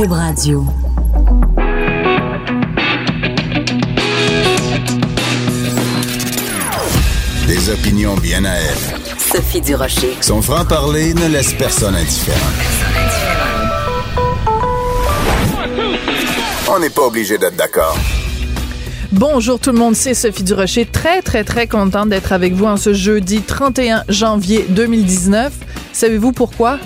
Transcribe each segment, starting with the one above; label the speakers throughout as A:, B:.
A: Cube Radio.
B: Des opinions bien à elle.
A: Sophie Durocher.
B: Son franc-parler ne laisse personne indifférent. On n'est pas obligé d'être d'accord.
C: Bonjour tout le monde, c'est Sophie Durocher. Très, très, très contente d'être avec vous en ce jeudi 31 janvier 2019. Savez-vous pourquoi?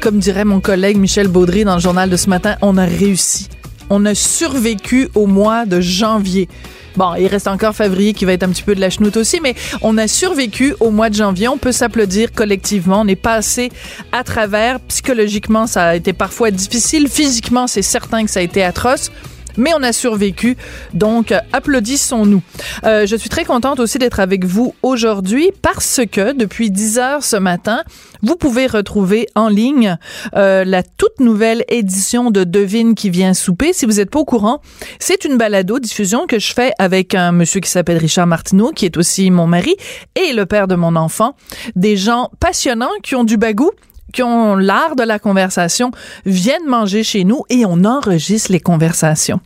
C: Comme dirait mon collègue Michel Baudry dans le journal de ce matin, on a réussi. On a survécu au mois de janvier. Bon, il reste encore février qui va être un petit peu de la chenoute aussi, mais on a survécu au mois de janvier. On peut s'applaudir collectivement. On est passé à travers. Psychologiquement, ça a été parfois difficile. Physiquement, c'est certain que ça a été atroce mais on a survécu. Donc, applaudissons-nous. Euh, je suis très contente aussi d'être avec vous aujourd'hui parce que depuis 10 heures ce matin, vous pouvez retrouver en ligne euh, la toute nouvelle édition de Devine qui vient souper. Si vous n'êtes pas au courant, c'est une balado diffusion que je fais avec un monsieur qui s'appelle Richard Martineau, qui est aussi mon mari et le père de mon enfant. Des gens passionnants qui ont du bagou qui ont l'art de la conversation viennent manger chez nous et on enregistre les conversations.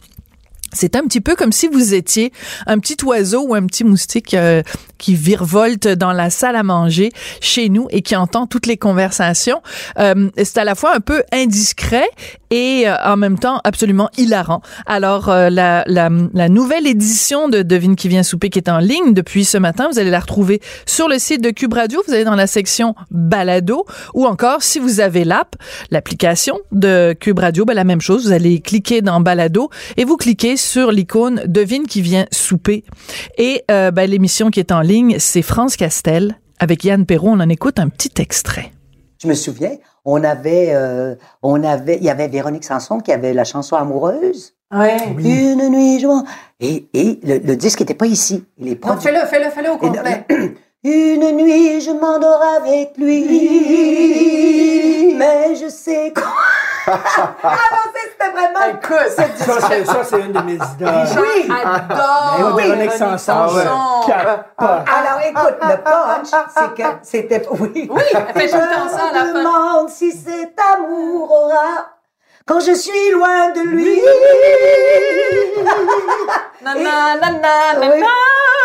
C: C'est un petit peu comme si vous étiez un petit oiseau ou un petit moustique euh, qui virevolte dans la salle à manger chez nous et qui entend toutes les conversations. Euh, c'est à la fois un peu indiscret et euh, en même temps absolument hilarant. Alors euh, la, la, la, nouvelle édition de Devine qui vient souper qui est en ligne depuis ce matin, vous allez la retrouver sur le site de Cube Radio, vous allez dans la section balado ou encore si vous avez l'app, l'application de Cube Radio, ben, la même chose, vous allez cliquer dans balado et vous cliquez sur l'icône Devine qui vient souper et euh, ben, l'émission qui est en ligne c'est France Castel. Avec Yann Perrault, on en écoute un petit extrait.
D: Je me souviens, on avait, euh, on avait, il y avait Véronique Sanson qui avait la chanson amoureuse.
C: Ouais.
D: Une nuit, je Et, et le, disque n'était pas ici. Il est
C: pas. Fais-le, fais-le, fais-le au complet.
D: Une nuit, je m'endors avec lui, mais je sais quoi.
C: Ah non, c'était vraiment.
E: Écoute, ça, c'est une de mes idoles.
C: Oui, adore.
E: Oui, Véronique Sanson.
D: Ah, alors, écoute, le punch, c'est que c'était. Oui.
C: Oui, fait tout le temps ça à la fin.
D: Je me demande si cet amour aura quand je suis loin de lui.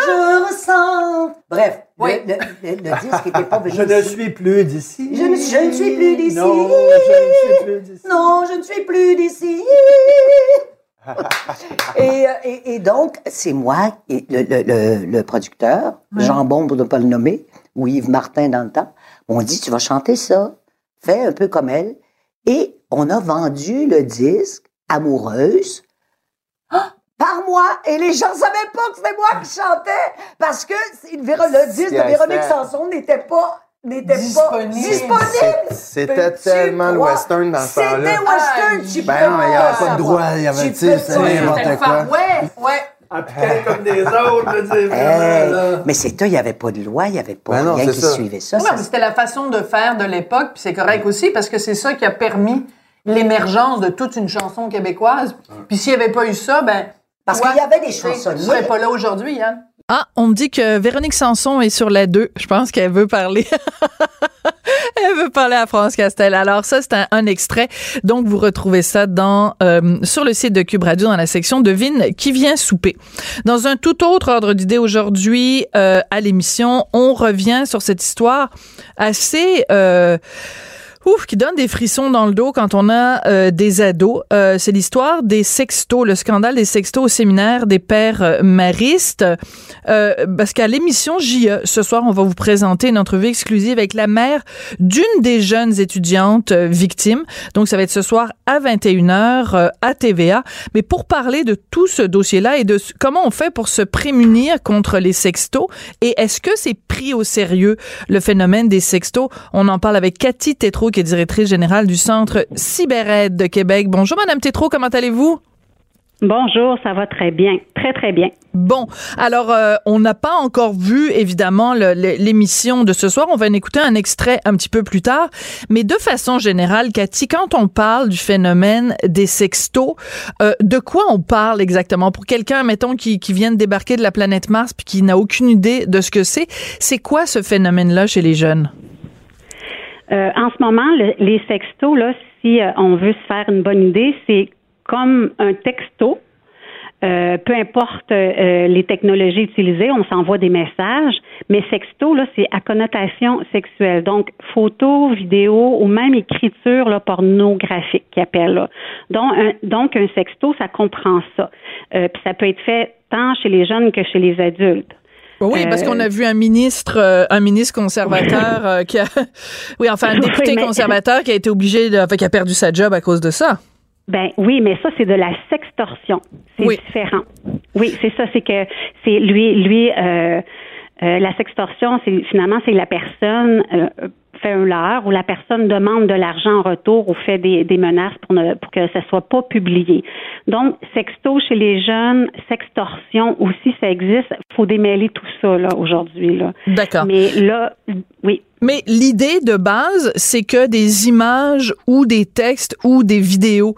D: Je ressens. Bref, le, disque n'était pas venu.
E: Je ne suis plus d'ici.
D: Je ne, suis plus d'ici.
E: Non, je ne suis plus d'ici.
D: Non, je ne suis plus d'ici. et, et, donc, c'est moi, et le, le, le, producteur, Jean Bon, pour ne pas le nommer, ou Yves Martin dans le temps, on dit, tu vas chanter ça, fais un peu comme elle. Et on a vendu le disque Amoureuse ah! par moi. Et les gens savaient pas que c'était moi qui chantais parce que le disque de Véronique Sanson n'était pas n'était pas disponible.
F: C'était tellement le western dans ce temps-là.
D: C'était western, tu
F: Ben non, il n'y avait pas de droit, il y avait, tu sais, n'importe quoi.
C: Ouais, ouais.
E: Comme des autres, je
D: Mais c'est il n'y avait pas de loi, il n'y avait pas ben rien qui suivait ça.
C: C'était la façon de faire de l'époque, puis c'est correct aussi, parce que c'est ça qui a permis l'émergence de toute une chanson québécoise. Puis s'il n'y avait pas eu ça, ben.
D: Parce qu'il y avait des chansons. Tu
C: serais pas là aujourd'hui, Yann. Ah, on me dit que Véronique Sanson est sur la 2. Je pense qu'elle veut parler. Elle veut parler à France Castel. Alors ça, c'est un, extrait. Donc vous retrouvez ça dans euh, sur le site de Cube Radio dans la section Devine qui vient souper. Dans un tout autre ordre d'idée aujourd'hui euh, à l'émission, on revient sur cette histoire assez euh, ouf, qui donne des frissons dans le dos quand on a euh, des ados. Euh, c'est l'histoire des sextos, le scandale des sextos au séminaire des pères euh, maristes. parce qu'à l'émission JE, ce soir, on va vous présenter une entrevue exclusive avec la mère d'une des jeunes étudiantes victimes. Donc, ça va être ce soir à 21h à TVA. Mais pour parler de tout ce dossier-là et de comment on fait pour se prémunir contre les sextos et est-ce que c'est pris au sérieux le phénomène des sextos, on en parle avec Cathy Tétrault qui est directrice générale du Centre CyberAide de Québec. Bonjour, Madame Tétrault, comment allez-vous?
G: Bonjour, ça va très bien, très très bien.
C: Bon, alors euh, on n'a pas encore vu évidemment l'émission de ce soir. On va en écouter un extrait un petit peu plus tard, mais de façon générale, Cathy, quand on parle du phénomène des sextos, euh, de quoi on parle exactement? Pour quelqu'un, mettons, qui, qui vient de débarquer de la planète Mars puis qui n'a aucune idée de ce que c'est, c'est quoi ce phénomène-là chez les jeunes?
G: Euh, en ce moment, les sextos, là, si euh, on veut se faire une bonne idée, c'est comme un texto. Euh, peu importe les technologies utilisées, on s'envoie des messages, mais sexto, là, c'est à connotation sexuelle. Donc, photo, vidéo ou même écriture là, pornographique qui appelle. Donc un, donc, un sexto, ça comprend ça. puis ça peut être fait tant chez les jeunes que chez les adultes.
C: Oui, parce qu'on a euh, vu un ministre, euh, un ministre conservateur euh, qui a, oui, enfin un député conservateur qui a été obligé, de, enfin, qui a perdu sa job à cause de ça.
G: Ben oui, mais ça c'est de la sextorsion, c'est différent. Oui, c'est ça, c'est que c'est lui, lui, la sextorsion, c'est finalement c'est la personne fait un leurre ou la personne demande de l'argent en retour ou fait des, des menaces pour, ne, pour que ça soit pas publié. Donc, sexto chez les jeunes, sextorsion aussi, ça existe. faut démêler tout ça là aujourd'hui. Là.
C: D'accord.
G: Mais là, oui.
C: Mais l'idée de base, c'est que des images ou des textes ou des vidéos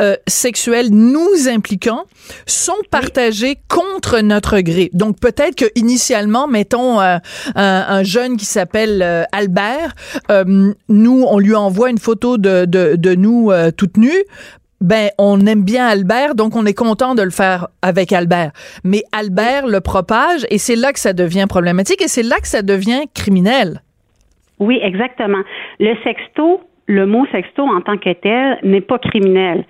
C: euh, sexuelles nous impliquant sont partagées contre notre gré. Donc peut-être que initialement, mettons euh, un, jeune qui s'appelle euh, Albert, nous on lui envoie une photo de de, de nous toutes nues ben on aime bien Albert, donc on est content de le faire avec Albert. Mais Albert le propage et c'est là que ça devient problématique et c'est là que ça devient criminel.
G: Oui, exactement. Le sexto, le mot sexto en tant que tel n'est pas criminel.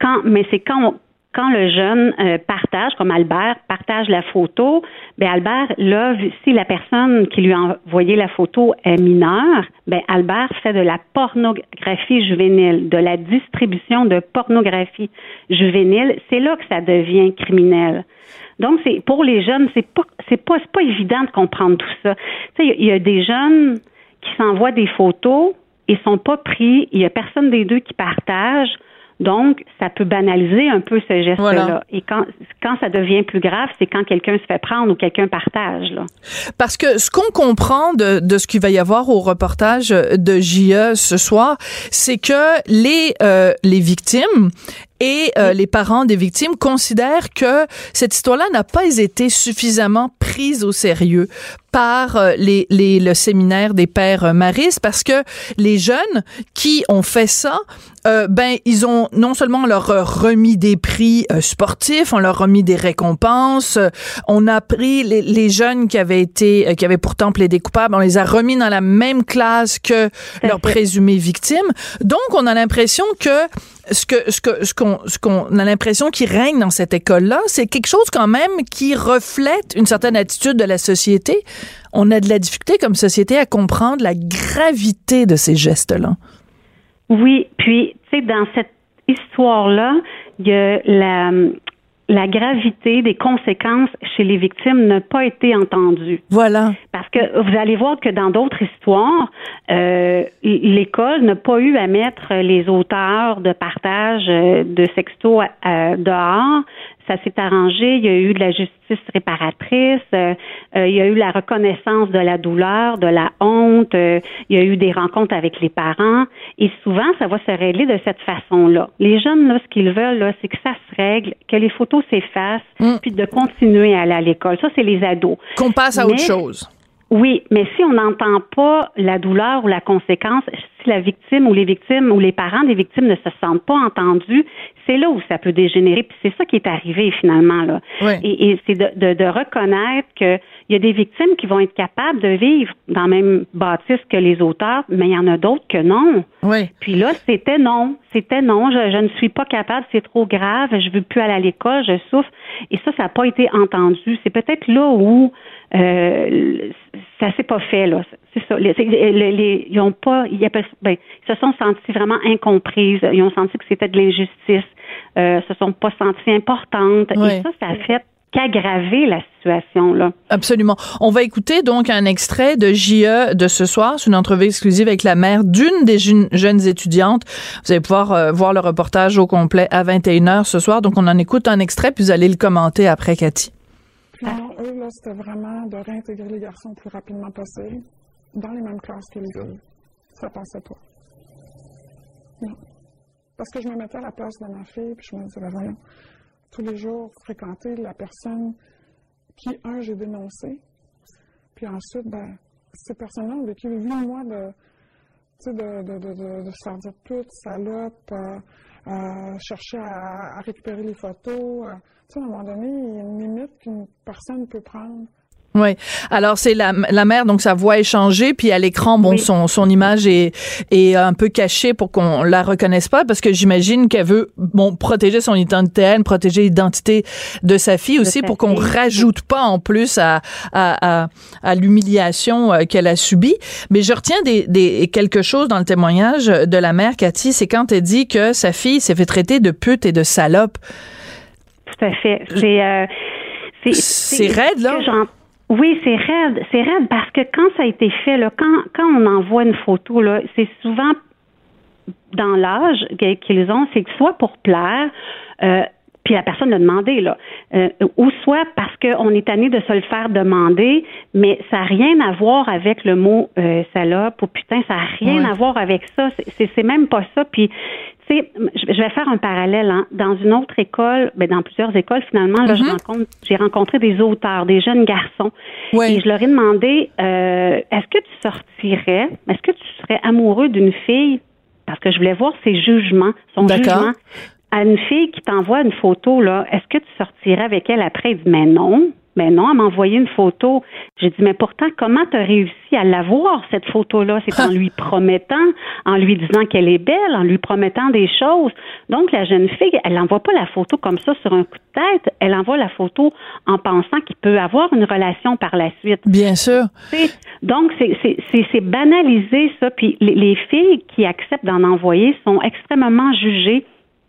G: Quand, mais c'est quand quand le jeune euh, partage, comme Albert partage la photo, ben Albert, là, si la personne qui lui a envoyé la photo est mineure, ben Albert fait de la pornographie juvénile, de la distribution de pornographie juvénile. C'est là que ça devient criminel. Donc, c'est pour les jeunes, c'est pas c'est pas pas évident de comprendre tout ça. Il y a des jeunes qui s'envoient des photos, ils sont pas pris, il y a personne des deux qui partage. Donc, ça peut banaliser un peu ce geste-là. Et quand, quand ça devient plus grave, c'est quand quelqu'un se fait prendre ou quelqu'un partage. Là.
C: Parce que ce qu'on comprend de, de ce qu'il va y avoir au reportage de JE ce soir, c'est que les, euh, les victimes et euh, les parents des victimes considèrent que cette histoire-là n'a pas été suffisamment prise au sérieux par euh, les, les, le séminaire des pères maristes parce que les jeunes qui ont fait ça, euh, ben ils ont non seulement leur remis des prix sportifs, on leur remis des récompenses, on a pris les, les, jeunes qui avaient été qui avaient pourtant plaidé coupables, on les a remis dans la même classe que leurs présumées victimes. Donc on a l'impression que ce que ce que ce qu'on ce qu'on a l'impression qui règne dans cette école là, c'est quelque chose quand même qui reflète une certaine attitude de la société. On a de la difficulté comme société à comprendre la gravité de ces gestes là.
G: Oui, puis tu sais dans cette histoire là, il y a la la gravité des conséquences chez les victimes n'a pas été entendue.
C: Voilà.
G: Parce que vous allez voir que dans d'autres histoires, euh, l'école n'a pas eu à mettre les auteurs de partage euh, de sexto dehors ça s'est arrangé. Il y a eu de la justice réparatrice. Euh, euh, il y a eu la reconnaissance de la douleur, de la honte. Euh, il y a eu des rencontres avec les parents. Et souvent, ça va se régler de cette façon-là. Les jeunes, là, ce qu'ils veulent, là, c'est que ça se règle, que les photos s'effacent, mm. puis de continuer à aller à l'école. Ça, c'est les ados.
C: Qu'on passe à autre chose.
G: Oui, mais si on n'entend pas la douleur ou la conséquence, si la victime ou les victimes ou les parents des victimes ne se sentent pas entendus, c'est là où ça peut dégénérer. Puis c'est ça qui est arrivé finalement là. Et, c'est de, de, reconnaître qu'il y a des victimes qui vont être capables de vivre dans la même bâtisse que les auteurs, mais il y en a d'autres que non.
C: Oui.
G: Puis là, c'était non, c'était non. Je, je, ne suis pas capable, c'est trop grave. Je veux plus aller à l'école, je souffre. Et ça, ça n'a pas été entendu. C'est peut-être là où euh, ça s'est pas fait là. C'est ça. Les, les, ils ont pas, ils, ben, ils se sont sentis vraiment incomprises. Ils ont senti que c'était de l'injustice. Euh, se sont pas sentis importantes. Et ça, ça a fait qu'aggraver la situation là.
C: Absolument. On va écouter donc un extrait de JE de ce soir, c'est une entrevue exclusive avec la mère d'une des jeunes étudiantes. Vous allez pouvoir euh, voir le reportage au complet à 21h ce soir. Donc on en écoute un extrait puis vous allez le commenter après Cathy.
A: Non, eux, là, c'était vraiment de réintégrer les garçons le plus rapidement possible dans les mêmes classes que les filles. Ça passait pas. Non. Parce que je me mettais à la place de ma fille, puis je me disais, ben voyons, tous les jours, fréquenter la personne qui, un, j'ai dénoncé, puis ensuite, ben, ces personnes-là ont vécu huit mois de, Tu sais, de, de, de, de, de se faire dire pute, salope, euh, euh, chercher à, à récupérer les photos. euh. Tu sais, à un moment donné, il y a une limite qu'une personne peut prendre.
C: Oui. Alors c'est la, la mère, donc sa voix est changée, puis à l'écran, bon,
G: Oui.
C: son, son image est, est un peu cachée pour qu'on la reconnaisse pas, parce que j'imagine qu'elle veut bon protéger son identité, elle, protéger l'identité de sa fille aussi, pour qu'on rajoute pas en plus à à, à, à l'humiliation euh, qu'elle a subie. Mais je retiens des, des quelque chose dans le témoignage de la mère Cathy, c'est quand elle dit que sa fille s'est fait traiter de pute et de salope.
G: Tout à fait. C'est euh,
C: C'est raide, là?
G: Oui, c'est raide. C'est raide parce que quand ça a été fait, là, quand, quand on envoie une photo, là, c'est souvent dans l'âge qu'ils ont, c'est que soit pour plaire, euh, puis la personne l'a demandé, là, euh, ou soit parce qu'on est tanné de se le faire demander, mais ça n'a rien à voir avec le mot euh, salope ou putain, ça n'a rien à voir avec ça. C'est- même pas ça. Puis, tu sais, je vais faire un parallèle. Hein. Dans une autre école, ben, dans plusieurs écoles, finalement, là, je rencontre, j'ai rencontré des auteurs, des jeunes garçons. Et je leur ai demandé, euh, est-ce que tu sortirais, est-ce que tu serais amoureux d'une fille, parce que je voulais voir ses jugements, son jugement, à une fille qui t'envoie une photo, là, est-ce que tu sortirais avec elle après? Il dit, mais non. Mais non, elle m'a envoyé une photo. J'ai dit, mais pourtant, comment tu as réussi à l'avoir, cette photo-là? C'est en lui promettant, en lui disant qu'elle est belle, en lui promettant des choses. Donc, la jeune fille, elle n'envoie pas la photo comme ça sur un coup de tête. Elle envoie la photo en pensant qu'il peut avoir une relation par la suite.
C: Bien sûr.
G: Donc, c'est- banalisé, ça. Puis les, les filles qui acceptent d'en envoyer sont extrêmement jugées,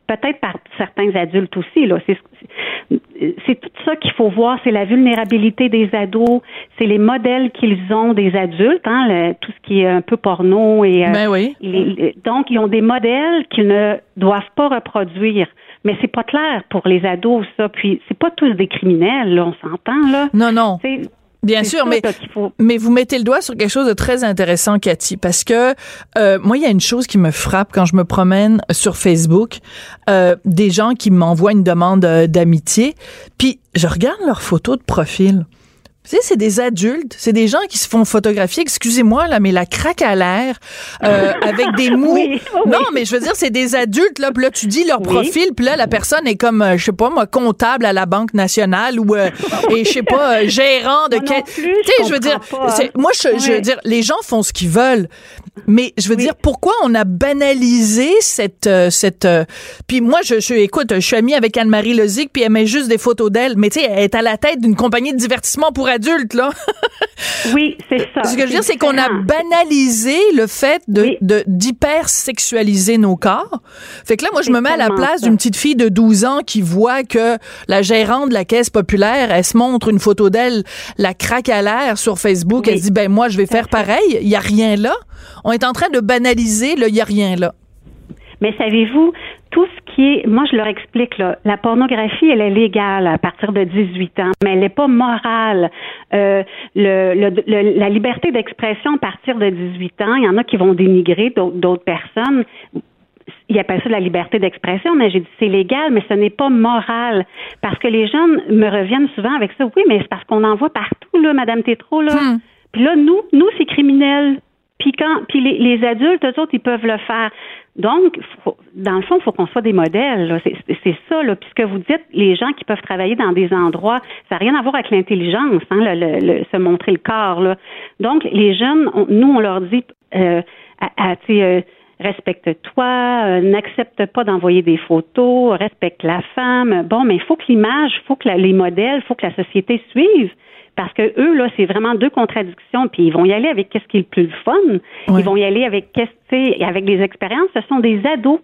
G: peut-être par certains adultes aussi. là. C'est tout ça qu'il faut voir. C'est la vulnérabilité des ados, c'est les modèles qu'ils ont des adultes, hein, le- tout ce qui est un peu porno. et euh,
C: Ben oui.
G: les- Donc, ils ont des modèles qu'ils ne doivent pas reproduire. Mais c'est pas clair pour les ados, ça. Puis, c'est pas tous des criminels, là, on s'entend, là.
C: Non, non.
G: C'est-
C: Bien sûr, mais
G: faut-
C: mais vous mettez le doigt sur quelque chose de très intéressant, Cathy, parce que euh, moi, il y a une chose qui me frappe quand je me promène sur Facebook, euh, des gens qui m'envoient une demande euh, d'amitié, puis je regarde leurs photos de profil. Tu sais, c'est des adultes, c'est des gens qui se font photographier, excusez-moi, là, mais la craque à l'air, euh, avec des mous.
G: Oui, oui.
C: Non, mais je veux dire, c'est des adultes, là, puis là, tu dis leur
G: Oui.
C: profil, puis là, la personne est comme, euh, je sais pas, moi, comptable à la Banque nationale ou, euh, et je sais pas, euh, gérant de Tu sais,
G: je
C: veux dire, moi, je, je veux dire, les gens font ce qu'ils veulent, mais je veux
G: Oui.
C: dire, pourquoi on a banalisé cette, euh, cette, euh, puis moi, je, je, écoute, je suis amie avec Anne-Marie Lozic, puis elle met juste des photos d'elle, mais tu sais, elle est à la tête d'une compagnie de divertissement pour adultes, là.
G: Oui, c'est ça.
C: Ce que je veux dire, c'est qu'on a banalisé le fait de,
G: Oui.
C: d'hypersexualiser nos corps. Fait que là, moi, je me mets à la place d'une petite fille de 12 ans qui voit que la gérante de la caisse populaire, elle se montre une photo d'elle, la craque à l'air sur Facebook.
G: Oui.
C: Elle se dit, ben moi, je vais faire pareil. Il y a rien là. On est en train de banaliser le il y a rien là.
G: Mais savez-vous, tout ce qui est, moi je leur explique là, la pornographie elle est légale à partir de 18 ans, mais elle n'est pas morale. Euh, le, le- le- la liberté d'expression à partir de 18 ans, il y en a qui vont dénigrer d'autres personnes. Ils appellent ça la liberté d'expression, mais j'ai dit c'est légal, mais ce n'est pas moral. Parce que les jeunes me reviennent souvent avec ça. Oui, mais c'est parce qu'on en voit partout, là, Madame Tétro, là.
C: Hmm.
G: Puis là, nous, nous, c'est criminel. Puis quand, puis les, adultes, eux autres, ils peuvent le faire. Donc, faut- dans le fond, il faut qu'on soit des modèles. C'est ça. Là. Puis ce que vous dites, les gens qui peuvent travailler dans des endroits, ça n'a rien à voir avec l'intelligence, hein, se montrer le corps. Là. Donc, les jeunes, nous, on leur dit, euh, à, à, euh, respecte-toi, euh, n'accepte pas d'envoyer des photos, respecte la femme. Bon, mais il faut que l'image, il faut que les modèles, il faut que la société suive. Parce que eux, là, c'est vraiment deux contradictions. Puis ils vont y aller avec qu'est-ce qui est le plus fun.
C: Ouais.
G: Ils vont y aller avec qu'est-ce, tu sais, avec des expériences. Ce sont des ados.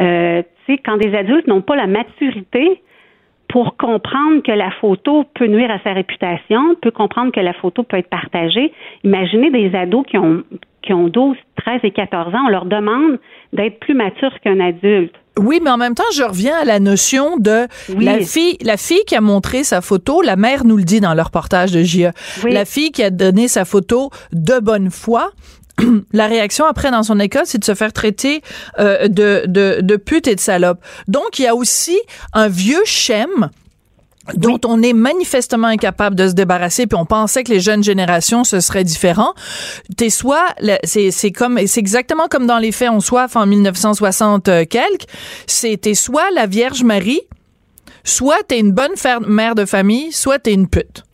G: Euh, tu sais, quand des adultes n'ont pas la maturité pour comprendre que la photo peut nuire à sa réputation, peut comprendre que la photo peut être partagée. Imaginez des ados qui ont, qui ont 12, 13 et 14 ans, on leur demande d'être plus matures qu'un adulte.
C: Oui, mais en même temps, je reviens à la notion de
G: Oui.
C: la fille, la fille qui a montré sa photo. La mère nous le dit dans le reportage de JE.
G: Oui.
C: La fille qui a donné sa photo de bonne foi. La réaction après dans son école, c'est de se faire traiter euh, de, de, de pute et de salope. Donc, il y a aussi un vieux schème dont on est manifestement incapable de se débarrasser, puis on pensait que les jeunes générations ce serait différent. T'es soit c'est c'est comme c'est exactement comme dans les faits on soif en 1960 euh, quelques, c'était soit la Vierge Marie, soit t'es une bonne mère de famille, soit t'es une pute.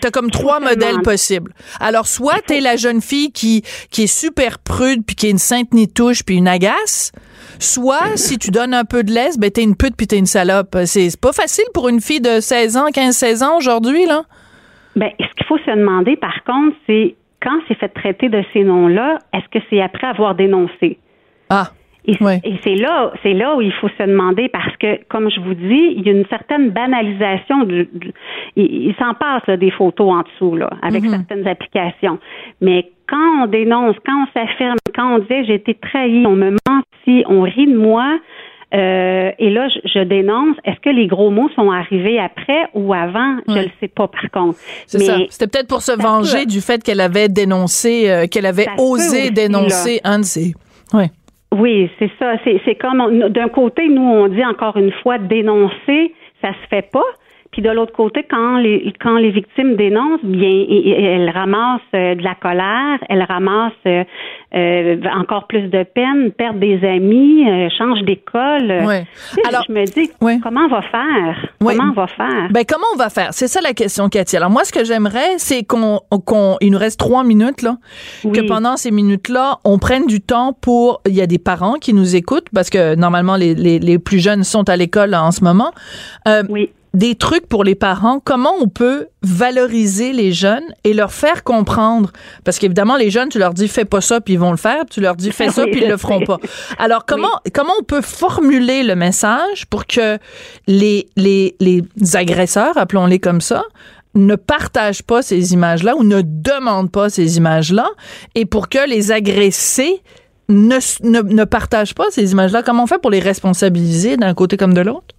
C: T'as comme trois modèles possibles. Alors, soit t'es la jeune fille qui, qui est super prude, puis qui est une sainte nitouche, puis une agace, soit, si tu donnes un peu de laisse, ben t'es une pute, puis t'es une salope. C'est pas facile pour une fille de 16 ans, 15-16 ans aujourd'hui, là?
G: Ben, ce qu'il faut se demander, par contre, c'est quand c'est fait traiter de ces noms-là, est-ce que c'est après avoir dénoncé?
C: Ah.
G: Et, c'est là, c'est là où il faut se demander parce que, comme je vous dis, il y a une certaine banalisation. Du, il, s'en passe des photos en dessous là, avec mm-hmm. certaines applications. Mais quand on dénonce, quand on s'affirme, quand on dit j'ai été trahi, on me mentit, on rit de moi. Euh, et là, je, dénonce. Est-ce que les gros mots sont arrivés après ou avant? Je ne le sais pas, par contre.
C: C'est ça. C'était peut-être pour se venger du fait qu'elle avait dénoncé, euh, qu'elle avait osé dénoncer un de ses. Ouais.
G: Oui, c'est ça. C'est comme d'un côté, nous on dit encore une fois dénoncer, ça se fait pas. Puis de l'autre côté, quand les quand les victimes dénoncent, bien elles ramassent euh, de la colère, elles ramassent euh, euh, encore plus de peine, perdent des amis, changent d'école.
C: Ouais.
G: Alors je me dis comment on va faire? Comment on va faire?
C: Ben comment on va faire? C'est ça la question, Cathy. Alors moi, ce que j'aimerais, c'est qu'on qu'on il nous reste trois minutes là, que pendant ces minutes là, on prenne du temps pour. Il y a des parents qui nous écoutent parce que normalement les les, les plus jeunes sont à l'école en ce moment.
G: oui
C: des trucs pour les parents, comment on peut valoriser les jeunes et leur faire comprendre? Parce qu'évidemment les jeunes tu leur dis fais pas ça puis ils vont le faire, tu leur dis fais ça puis ils le feront pas. Alors comment comment on peut formuler le message pour que les les les agresseurs, appelons-les comme ça, ne partagent pas ces images-là ou ne demandent pas ces images-là et pour que les agressés ne, ne, ne partagent pas ces images-là? Comment on fait pour les responsabiliser d'un côté comme de l'autre?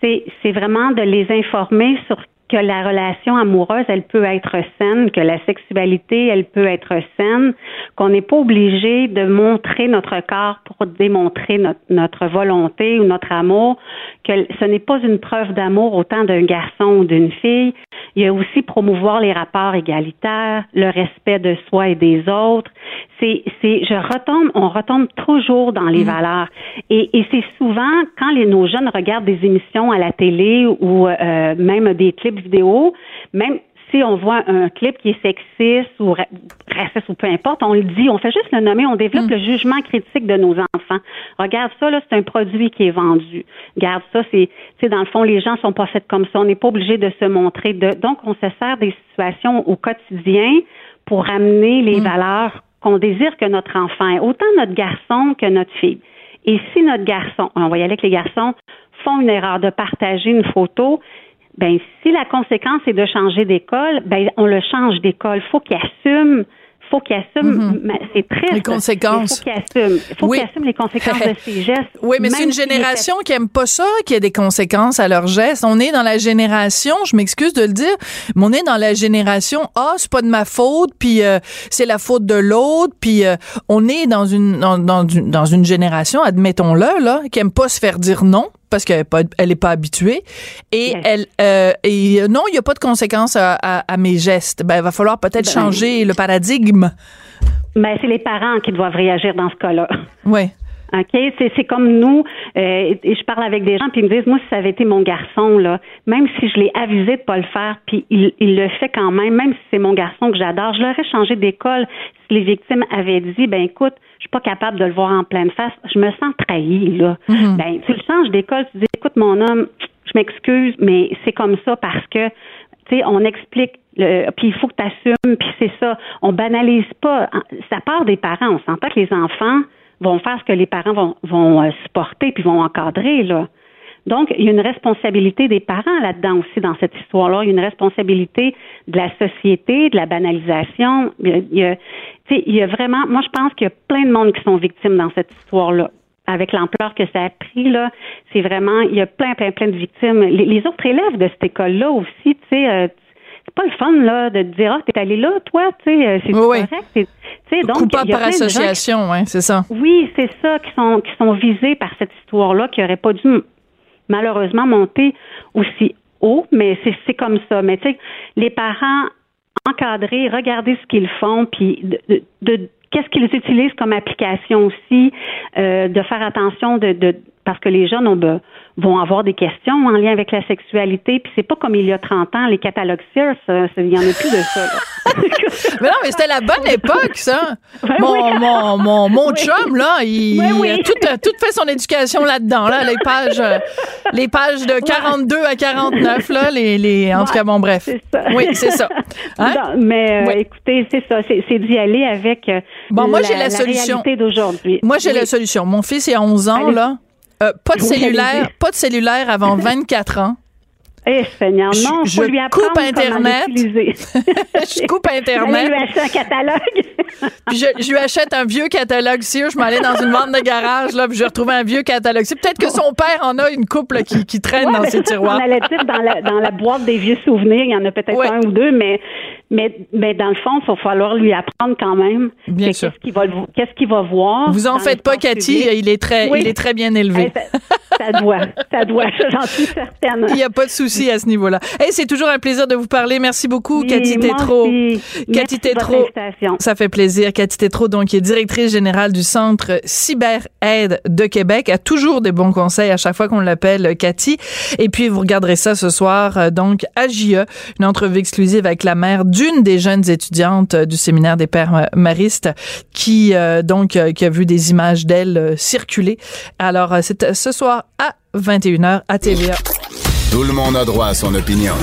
G: C'est vraiment de les informer sur que la relation amoureuse, elle peut être saine, que la sexualité, elle peut être saine, qu'on n'est pas obligé de montrer notre corps pour démontrer notre, notre volonté ou notre amour, que ce n'est pas une preuve d'amour autant d'un garçon ou d'une fille. Il y a aussi promouvoir les rapports égalitaires, le respect de soi et des autres. C'est, c'est, je retombe, on retombe toujours dans les mm. valeurs. Et, et c'est souvent quand les, nos jeunes regardent des émissions à la télé ou euh, même des clips vidéo, même si on voit un clip qui est sexiste ou raciste ou peu importe, on le dit, on fait juste le nommer, on développe mm. le jugement critique de nos enfants. Regarde ça, là, c'est un produit qui est vendu. Regarde ça, c'est, tu dans le fond, les gens sont pas faits comme ça. On n'est pas obligé de se montrer. De, donc, on se sert des situations au quotidien pour amener les mm. valeurs qu'on désire que notre enfant ait, autant notre garçon que notre fille. Et si notre garçon, on va y aller avec les garçons, font une erreur de partager une photo, ben si la conséquence est de changer d'école, ben on le change d'école. Faut qu'il assume faut qu'il assume, mhm. c'est triste.
C: Les conséquences.
G: faut qu'il assume, faut qu'il assume les conséquences de ses gestes.
C: Oui, mais c'est une génération qui aime pas ça, qui a des conséquences à leurs gestes. On est dans la génération, je m'excuse de le dire, mais on est dans la génération ah c'est pas de ma faute, puis euh, c'est la faute de l'autre, puis euh, on est dans une dans, dans, dans une génération, admettons-le là, qui aime pas se faire dire non parce qu'elle n'est pas, habituée. Et elle, euh, et non, il n'y a pas de conséquences à, mes gestes. Ben, il va falloir peut-être ben, changer le paradigme.
G: Ben, c'est les parents qui doivent réagir dans ce cas-là.
C: Oui.
G: OK? C'est comme nous, euh, et je parle avec des gens, puis ils me disent, moi, si ça avait été mon garçon, là, même si je l'ai avisé de pas le faire, puis il, il le fait quand même, même si c'est mon garçon que j'adore, je l'aurais changé d'école si les victimes avaient dit, ben écoute, je suis pas capable de le voir en pleine face, je me sens trahi, là. Mm-hmm. Ben, tu le changes d'école, tu dis, écoute, mon homme, je m'excuse, mais c'est comme ça parce que, tu sais, on explique le, puis il faut que tu assumes, puis c'est ça. On banalise pas. Ça part des parents. On s'entend que les enfants, vont faire ce que les parents vont, vont euh, supporter puis vont encadrer, là. Donc, il y a une responsabilité des parents là-dedans aussi dans cette histoire-là. Il y a une responsabilité de la société, de la banalisation. Il y a, il y a vraiment, moi, je pense qu'il y a plein de monde qui sont victimes dans cette histoire-là. Avec l'ampleur que ça a pris, là, c'est vraiment, il y a plein, plein, plein de victimes. Les, autres élèves de cette école-là aussi, tu sais, euh, c'est pas le fun là de te dire ah t'es allé là toi tu sais euh, c'est correct
C: donc coupable par association ouais c'est ça
G: oui c'est ça qui sont qui sont visés par cette histoire là qui aurait pas dû malheureusement monter aussi haut, mais c'est comme ça. Mais tu sais, les parents encadrer, regarder ce qu'ils font, puis de, de, qu'est-ce qu'ils utilisent comme application aussi, euh, de faire attention de, de parce que les jeunes ont, vont avoir des questions en lien avec la sexualité. Puis c'est pas comme il y a 30 ans, les catalogues Sears, il y en a plus de ça.
C: mais non, mais c'était la bonne époque, ça. mon, mon, mon, mon chum, là, il, a tout, tout, fait son éducation là-dedans, là, les pages, les pages de 42 à 49, là, les, les, en tout cas, bon, bref. Oui, c'est ça.
G: Hein? mais euh, écoutez, c'est ça, c'est d'y aller avec euh,
C: bon, moi, j'ai la, solution.
G: d'aujourd'hui.
C: Moi, j'ai la solution. Mon fils, il a 11 ans, là. Euh, pas de cellulaire, pas de cellulaire avant 24 ans.
G: Eh, Seigneur, non,
C: je,
G: lui
C: coupe Internet. je coupe Internet.
G: Je lui achète un catalogue.
C: puis je, lui achète un vieux catalogue si Je m'allais dans une vente de garage, là, puis je retrouvais un vieux catalogue. C'est peut-être que son père en a une couple qui, qui traîne dans ses tiroirs.
G: On allait dire dans la, dans la boîte des vieux souvenirs, il y en a peut-être un ou deux, mais mais, mais dans le fond, il va falloir lui apprendre quand même.
C: Bien sûr.
G: Qu'est-ce qu'il va, qu'est-ce qu'il va voir.
C: Vous en faites pas, Cathy. Il est très, il est très bien élevé.
G: ça, doit, ça doit. J'en suis certaine.
C: Il n'y a pas de souci à ce niveau-là. Et c'est toujours un plaisir de vous parler. Merci beaucoup, Cathy Tétrault. Cathy Tétrault. Ça fait plaisir. Cathy Tétrault, donc, qui est directrice générale du Centre Cyber Aide de Québec, a toujours des bons conseils à chaque fois qu'on l'appelle Cathy. Et puis, vous regarderez ça ce soir, euh, donc, à JE, une entrevue exclusive avec la mère du d'une des jeunes étudiantes euh, du séminaire des pères maristes qui euh, donc euh, qui a vu des images d'elle circuler. Alors c'est ce soir à 21h à TVA.
B: Tout le monde a droit à son opinion.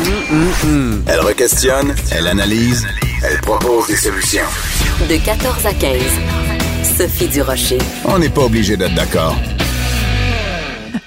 B: Elle requestionne, elle analyse, elle propose des solutions.
H: De 14 à 15. Sophie Durocher.
B: On n'est pas obligé d'être d'accord.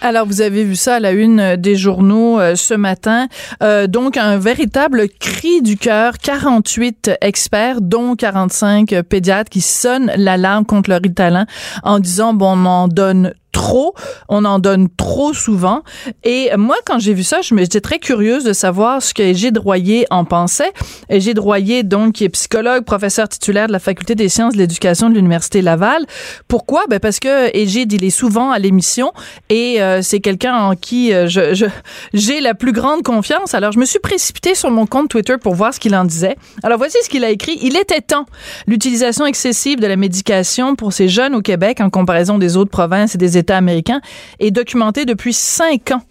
C: Alors, vous avez vu ça à la une euh, des journaux euh, ce matin. Euh, donc, un véritable cri du cœur. 48 experts, dont 45 pédiatres, qui sonnent l'alarme contre le ritalin en disant, bon, on en donne trop, on en donne trop souvent. Et moi, quand j'ai vu ça, je j'étais très curieuse de savoir ce que Égide Royer en pensait. Égide Royer, donc, qui est psychologue, professeur titulaire de la Faculté des sciences de l'éducation de l'Université Laval. Pourquoi? Ben parce que Égide, il est souvent à l'émission et euh, c'est quelqu'un en qui euh, je, j'ai la plus grande confiance. Alors, je me suis précipitée sur mon compte Twitter pour voir ce qu'il en disait. Alors, voici ce qu'il a écrit. Il était temps. L'utilisation excessive de la médication pour ces jeunes au Québec en comparaison des autres provinces et des États américains est documenté depuis cinq ans.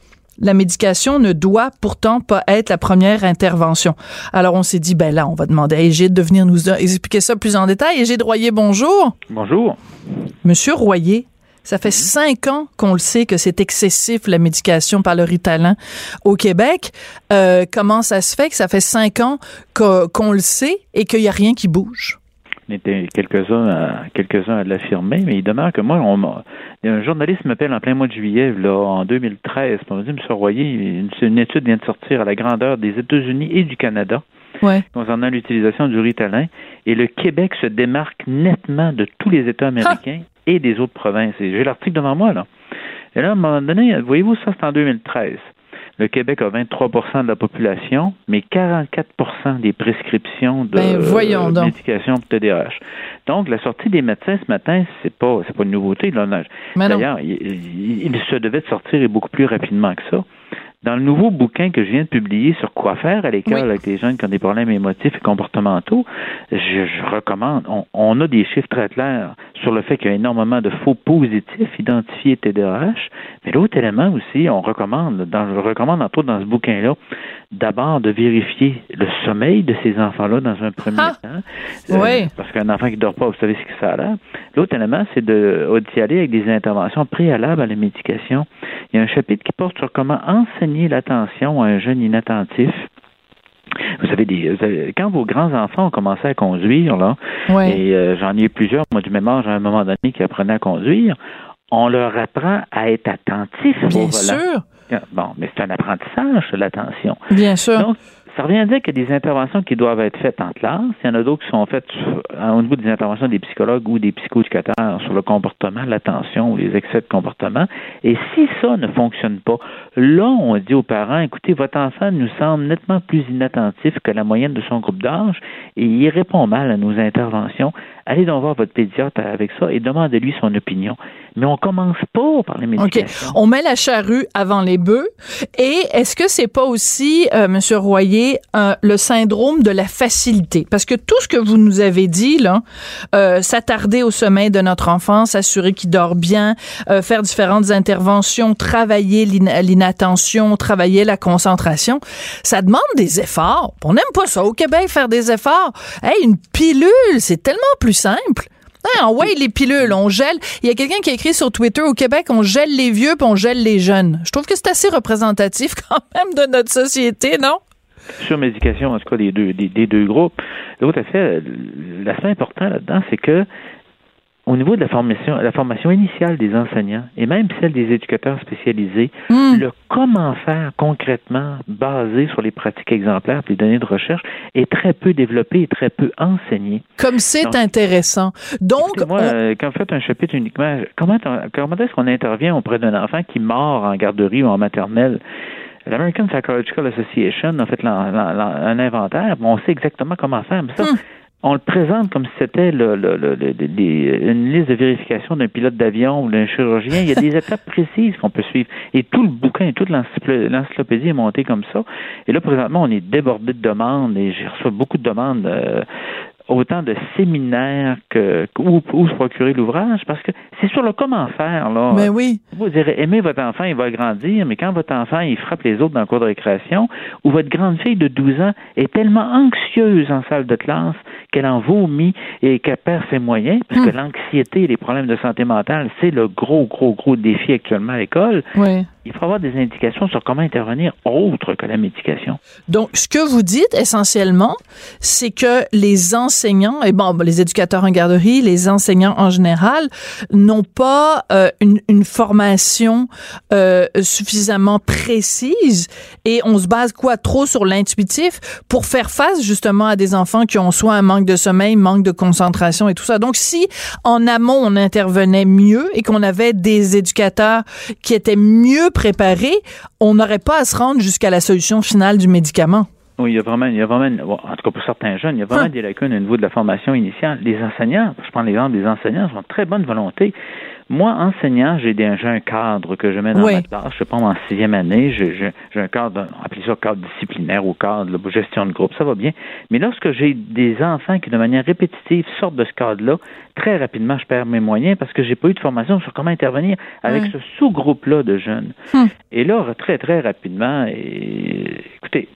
C: La médication ne doit pourtant pas être la première intervention. Alors on s'est dit, ben là, on va demander à Égide de venir nous expliquer ça plus en détail. Égide Royer, bonjour.
I: Bonjour.
C: Monsieur Royer, ça fait cinq ans qu'on le sait que c'est excessif la médication par le Ritalin au Québec. Euh, comment ça se fait que ça fait cinq ans qu'on le sait et qu'il n'y a rien qui bouge?
I: On était quelques-uns à, l'affirmer, mais il demeure que moi, on, un journaliste m'appelle en plein mois de juillet, là, en 2013, pour me dire, M. Royer, une, une, étude vient de sortir à la grandeur des États-Unis et du Canada concernant l'utilisation du Ritalin, et le Québec se démarque nettement de tous les États américains et des autres provinces. Et j'ai l'article devant moi, là. Et là, à un moment donné, voyez-vous, ça, c'est en 2013. Le Québec a 23 de la population, mais 44% des prescriptions de
C: ben,
I: médication pour TDAH. Donc, la sortie des médecins ce matin, c'est pas c'est pas une nouveauté. D'ailleurs, il, il, se devait de sortir et beaucoup plus rapidement que ça. Dans le nouveau bouquin que je viens de publier sur quoi faire à l'école avec les jeunes qui ont des problèmes émotifs et comportementaux, je, recommande, on, a des chiffres très clairs sur le fait qu'il y a énormément de faux positifs identifiés TDAH, mais l'autre élément aussi, on recommande, dans, je recommande entre autres dans ce bouquin-là, d'abord de vérifier le sommeil de ces enfants-là dans un premier ah!
C: temps. Euh,
I: parce qu'un enfant qui ne dort pas, vous savez ce que ça a l'air. L'autre élément, c'est d'y aller avec des interventions préalables à la médication. Il y a un chapitre qui porte sur comment enseigner l'attention à un jeune inattentif. Vous savez, des, quand vos grands-enfants ont commencé à conduire, là, et euh, j'en ai eu plusieurs, moi du même âge à un moment donné, qui apprenaient à conduire, on leur apprend à être attentif
C: Bien au sûr.
I: Bon, mais c'est un apprentissage, l'attention.
C: Bien sûr.
I: Ça revient à dire qu'il y a des interventions qui doivent être faites en classe. Il y en a d'autres qui sont faites au niveau des interventions des psychologues ou des psychoéducateurs sur le comportement, l'attention ou les excès de comportement. Et si ça ne fonctionne pas, là, on dit aux parents, écoutez, votre enfant nous semble nettement plus inattentif que la moyenne de son groupe d'âge et il répond mal à nos interventions allez donc voir votre pédiatre avec ça et demandez-lui son opinion. Mais on commence pas par les médications.
C: OK. On met la charrue avant les bœufs. Et est-ce que c'est pas aussi, euh, Monsieur Royer, le syndrome de la facilité? Parce que tout ce que vous nous avez dit, là, euh, s'attarder au sommeil de notre enfant, s'assurer qu'il dort bien, euh, faire différentes interventions, travailler l'inattention, travailler la concentration, ça demande des efforts. On n'aime pas ça au Québec, faire des efforts. Hey, une pilule, c'est tellement plus simple. Ah, ouais, les pilules, on gèle. Il y a quelqu'un qui a écrit sur Twitter au Québec, on gèle les vieux puis on gèle les jeunes. Je trouve que c'est assez représentatif quand même de notre société, non?
I: Sur médication, en tout cas, des deux, des, deux groupes. L'autre fait, l'aspect important là-dedans, c'est que au niveau de la formation, la formation initiale des enseignants et même celle des éducateurs spécialisés, hmm. le comment faire concrètement basé sur les pratiques exemplaires et les données de recherche est très peu développé et très peu enseigné.
C: Comme c'est intéressant. Donc,
I: moi, euh, quand vous faites un chapitre uniquement, comment, comment est-ce qu'on intervient auprès d'un enfant qui mord en garderie ou en maternelle? L'American Psychological Association a fait un inventaire. on sait exactement comment faire, mais ça, hmm on le présente comme si c'était le, le, le, une liste de vérification d'un pilote d'avion ou d'un chirurgien. Il y a des étapes précises qu'on peut suivre. Et tout le bouquin et toute l'encyclopédie est montée comme ça. Et là, présentement, on est débordé de demandes et j'ai reçu beaucoup de demandes euh, autant de séminaires que où, où se procurer l'ouvrage parce que c'est sur le comment faire là.
C: Mais oui.
I: Vous direz aimer votre enfant, il va grandir, mais quand votre enfant il frappe les autres dans le cours de récréation ou votre grande fille de 12 ans est tellement anxieuse en salle de classe qu'elle en vomit et qu'elle perd ses moyens parce que hmm. l'anxiété et les problèmes de santé mentale, c'est le gros gros gros défi actuellement à l'école.
C: Oui
I: il faut avoir des indications sur comment intervenir autre que la médication.
C: Donc, ce que vous dites essentiellement, c'est que les enseignants, et bon, les éducateurs en garderie, les enseignants en général, n'ont pas euh, une, formation euh, suffisamment précise et on se base quoi? Trop sur l'intuitif pour faire face justement à des enfants qui ont soit un manque de sommeil, manque de concentration et tout ça. Donc, si en amont on intervenait mieux et qu'on avait des éducateurs qui étaient mieux préparé, on n'aurait pas à se rendre jusqu'à la solution finale du médicament.
I: Oui, il y a vraiment, il y a vraiment, en tout cas pour certains jeunes, il y a vraiment hein? des lacunes au niveau de la formation initiale. Les enseignants, je prends l'exemple des enseignants, sont très bonne volonté. Moi, enseignant, j'ai un cadre que je mets dans ma classe. Je pense en sixième année, j'ai un cadre, on appelle ça cadre disciplinaire ou cadre de gestion de groupe, ça va bien. Mais lorsque j'ai des enfants qui, de manière répétitive, sortent de ce cadre-là, très rapidement, je perds mes moyens parce que j'ai pas eu de formation sur comment intervenir avec ce sous-groupe-là de jeunes. Hum. Et là, très, très rapidement, et, écoutez,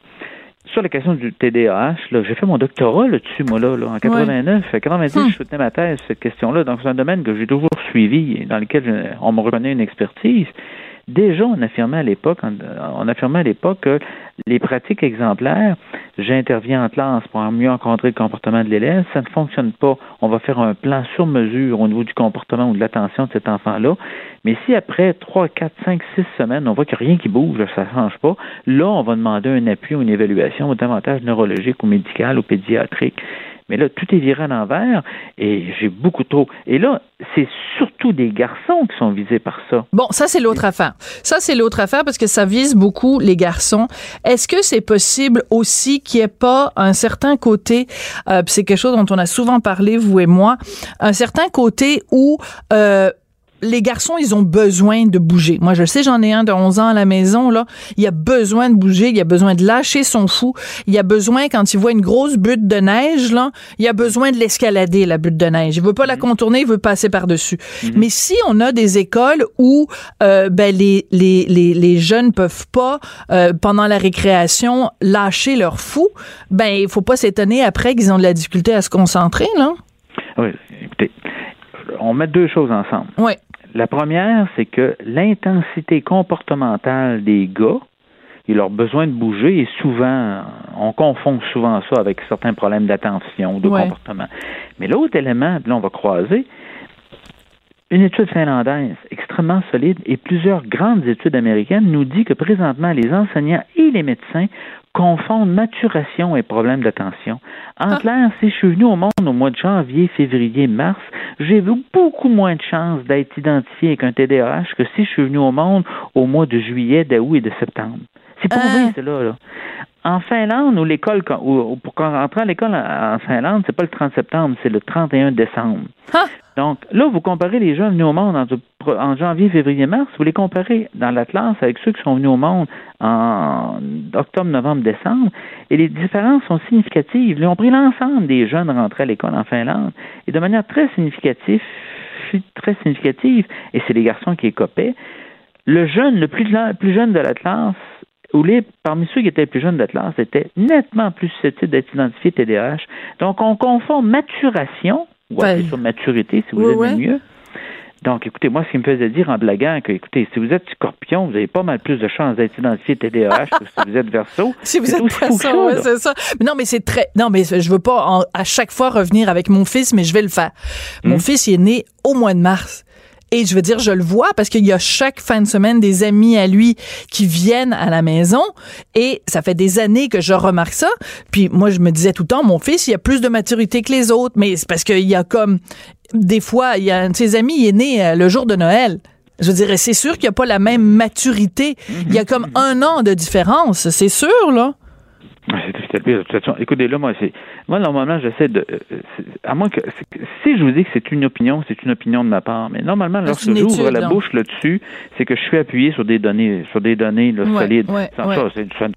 I: sur la question du TDAH, j'ai fait mon doctorat là-dessus, moi, là, en 89. Ouais. 90, hum. je soutenais ma thèse cette question-là. Donc, c'est un domaine que j'ai toujours suivi et dans lequel on me reconnaît une expertise. Déjà, on affirmait à l'époque, on affirmait à l'époque que les pratiques exemplaires, j'interviens en classe pour mieux encadrer le comportement de l'élève, ça ne fonctionne pas. On va faire un plan sur mesure au niveau du comportement ou de l'attention de cet enfant-là. Mais si après trois, quatre, cinq, six semaines, on voit qu'il n'y a rien qui bouge, ça ne change pas, là, on va demander un appui ou une évaluation davantage neurologique ou médicale ou pédiatrique. Mais là, tout est viré à l'envers et j'ai beaucoup trop. Et là, c'est surtout des garçons qui sont visés par ça.
C: Bon, ça, c'est l'autre affaire. Ça, c'est l'autre affaire parce que ça vise beaucoup les garçons. Est-ce que c'est possible aussi qu'il n'y ait pas un certain côté, euh, c'est quelque chose dont on a souvent parlé, vous et moi, un certain côté où euh, les garçons, ils ont besoin de bouger. Moi, je sais, j'en ai un de 11 ans à la maison, là. Il a besoin de bouger, il a besoin de lâcher son fou. Il a besoin, quand il voit une grosse butte de neige, là, il a besoin de l'escalader, la butte de neige. Il veut pas la mhm. contourner, il veut passer par-dessus. Mhm. Mais si on a des écoles où, euh, ben, les, les, les, les jeunes peuvent pas, euh, pendant la récréation, lâcher leur fou, ben, il faut pas s'étonner après qu'ils ont de la difficulté à se concentrer, là.
I: Oui, écoutez, on met deux choses ensemble.
C: Oui.
I: La première, c'est que l'intensité comportementale des gars et leur besoin de bouger est souvent, on confond souvent ça avec certains problèmes d'attention, de comportement. Mais l'autre élément, là on va croiser, une étude finlandaise extrêmement solide et plusieurs grandes études américaines nous dit que présentement les enseignants et les médecins confondent maturation et problème d'attention. En ah. clair, si je suis venu au monde au mois de janvier, février, mars, j'ai beaucoup moins de chances d'être identifié avec un TDAH que si je suis venu au monde au mois de juillet, d'août et de septembre. C'est prouvé, c'est là, là. En Finlande, où l'école, ou, pour rentrer à l'école en, Finlande, c'est pas le 30 septembre, c'est le 31 décembre. Donc, là, vous comparez les jeunes venus au monde en, janvier, février, mars, vous les comparez dans l'Atlas avec ceux qui sont venus au monde en octobre, novembre, décembre, et les différences sont significatives. Ils ont pris l'ensemble des jeunes rentrés à l'école en Finlande, et de manière très significative, très significative, et c'est les garçons qui écopaient. Le jeune, le plus, plus jeune de l'Atlas, ou les, parmi ceux qui étaient plus jeunes de classe, étaient nettement plus susceptibles d'être identifiés TDAH. Donc, on confond maturation, ou ben, sur maturité, si vous aimez mieux. Donc, écoutez, moi, ce qui me faisait dire en blaguant que, écoutez, si vous êtes scorpion, vous avez pas mal plus de chances d'être identifié TDAH que si vous êtes verso.
C: si vous êtes poisson, c'est ça. Mais non, mais c'est très, non, mais je veux pas à chaque fois revenir avec mon fils, mais je vais le faire. Mon hmm? fils, il est né au mois de mars. Et je veux dire, je le vois parce qu'il y a chaque fin de semaine des amis à lui qui viennent à la maison et ça fait des années que je remarque ça. Puis moi, je me disais tout le temps, mon fils, il a plus de maturité que les autres, mais c'est parce qu'il y a comme des fois, il y a un de ses amis, il est né euh, le jour de Noël. Je dirais, c'est sûr qu'il n'y a pas la même maturité. Il y a comme un an de différence, c'est sûr, là.
I: Écoutez, là, moi, c'est, moi, normalement, j'essaie de, euh, à moins que, si je vous dis que c'est une opinion, c'est une opinion de ma part, mais normalement, lorsque j'ouvre la bouche là-dessus, c'est que je suis appuyé sur des données, sur des données solides. sans ça,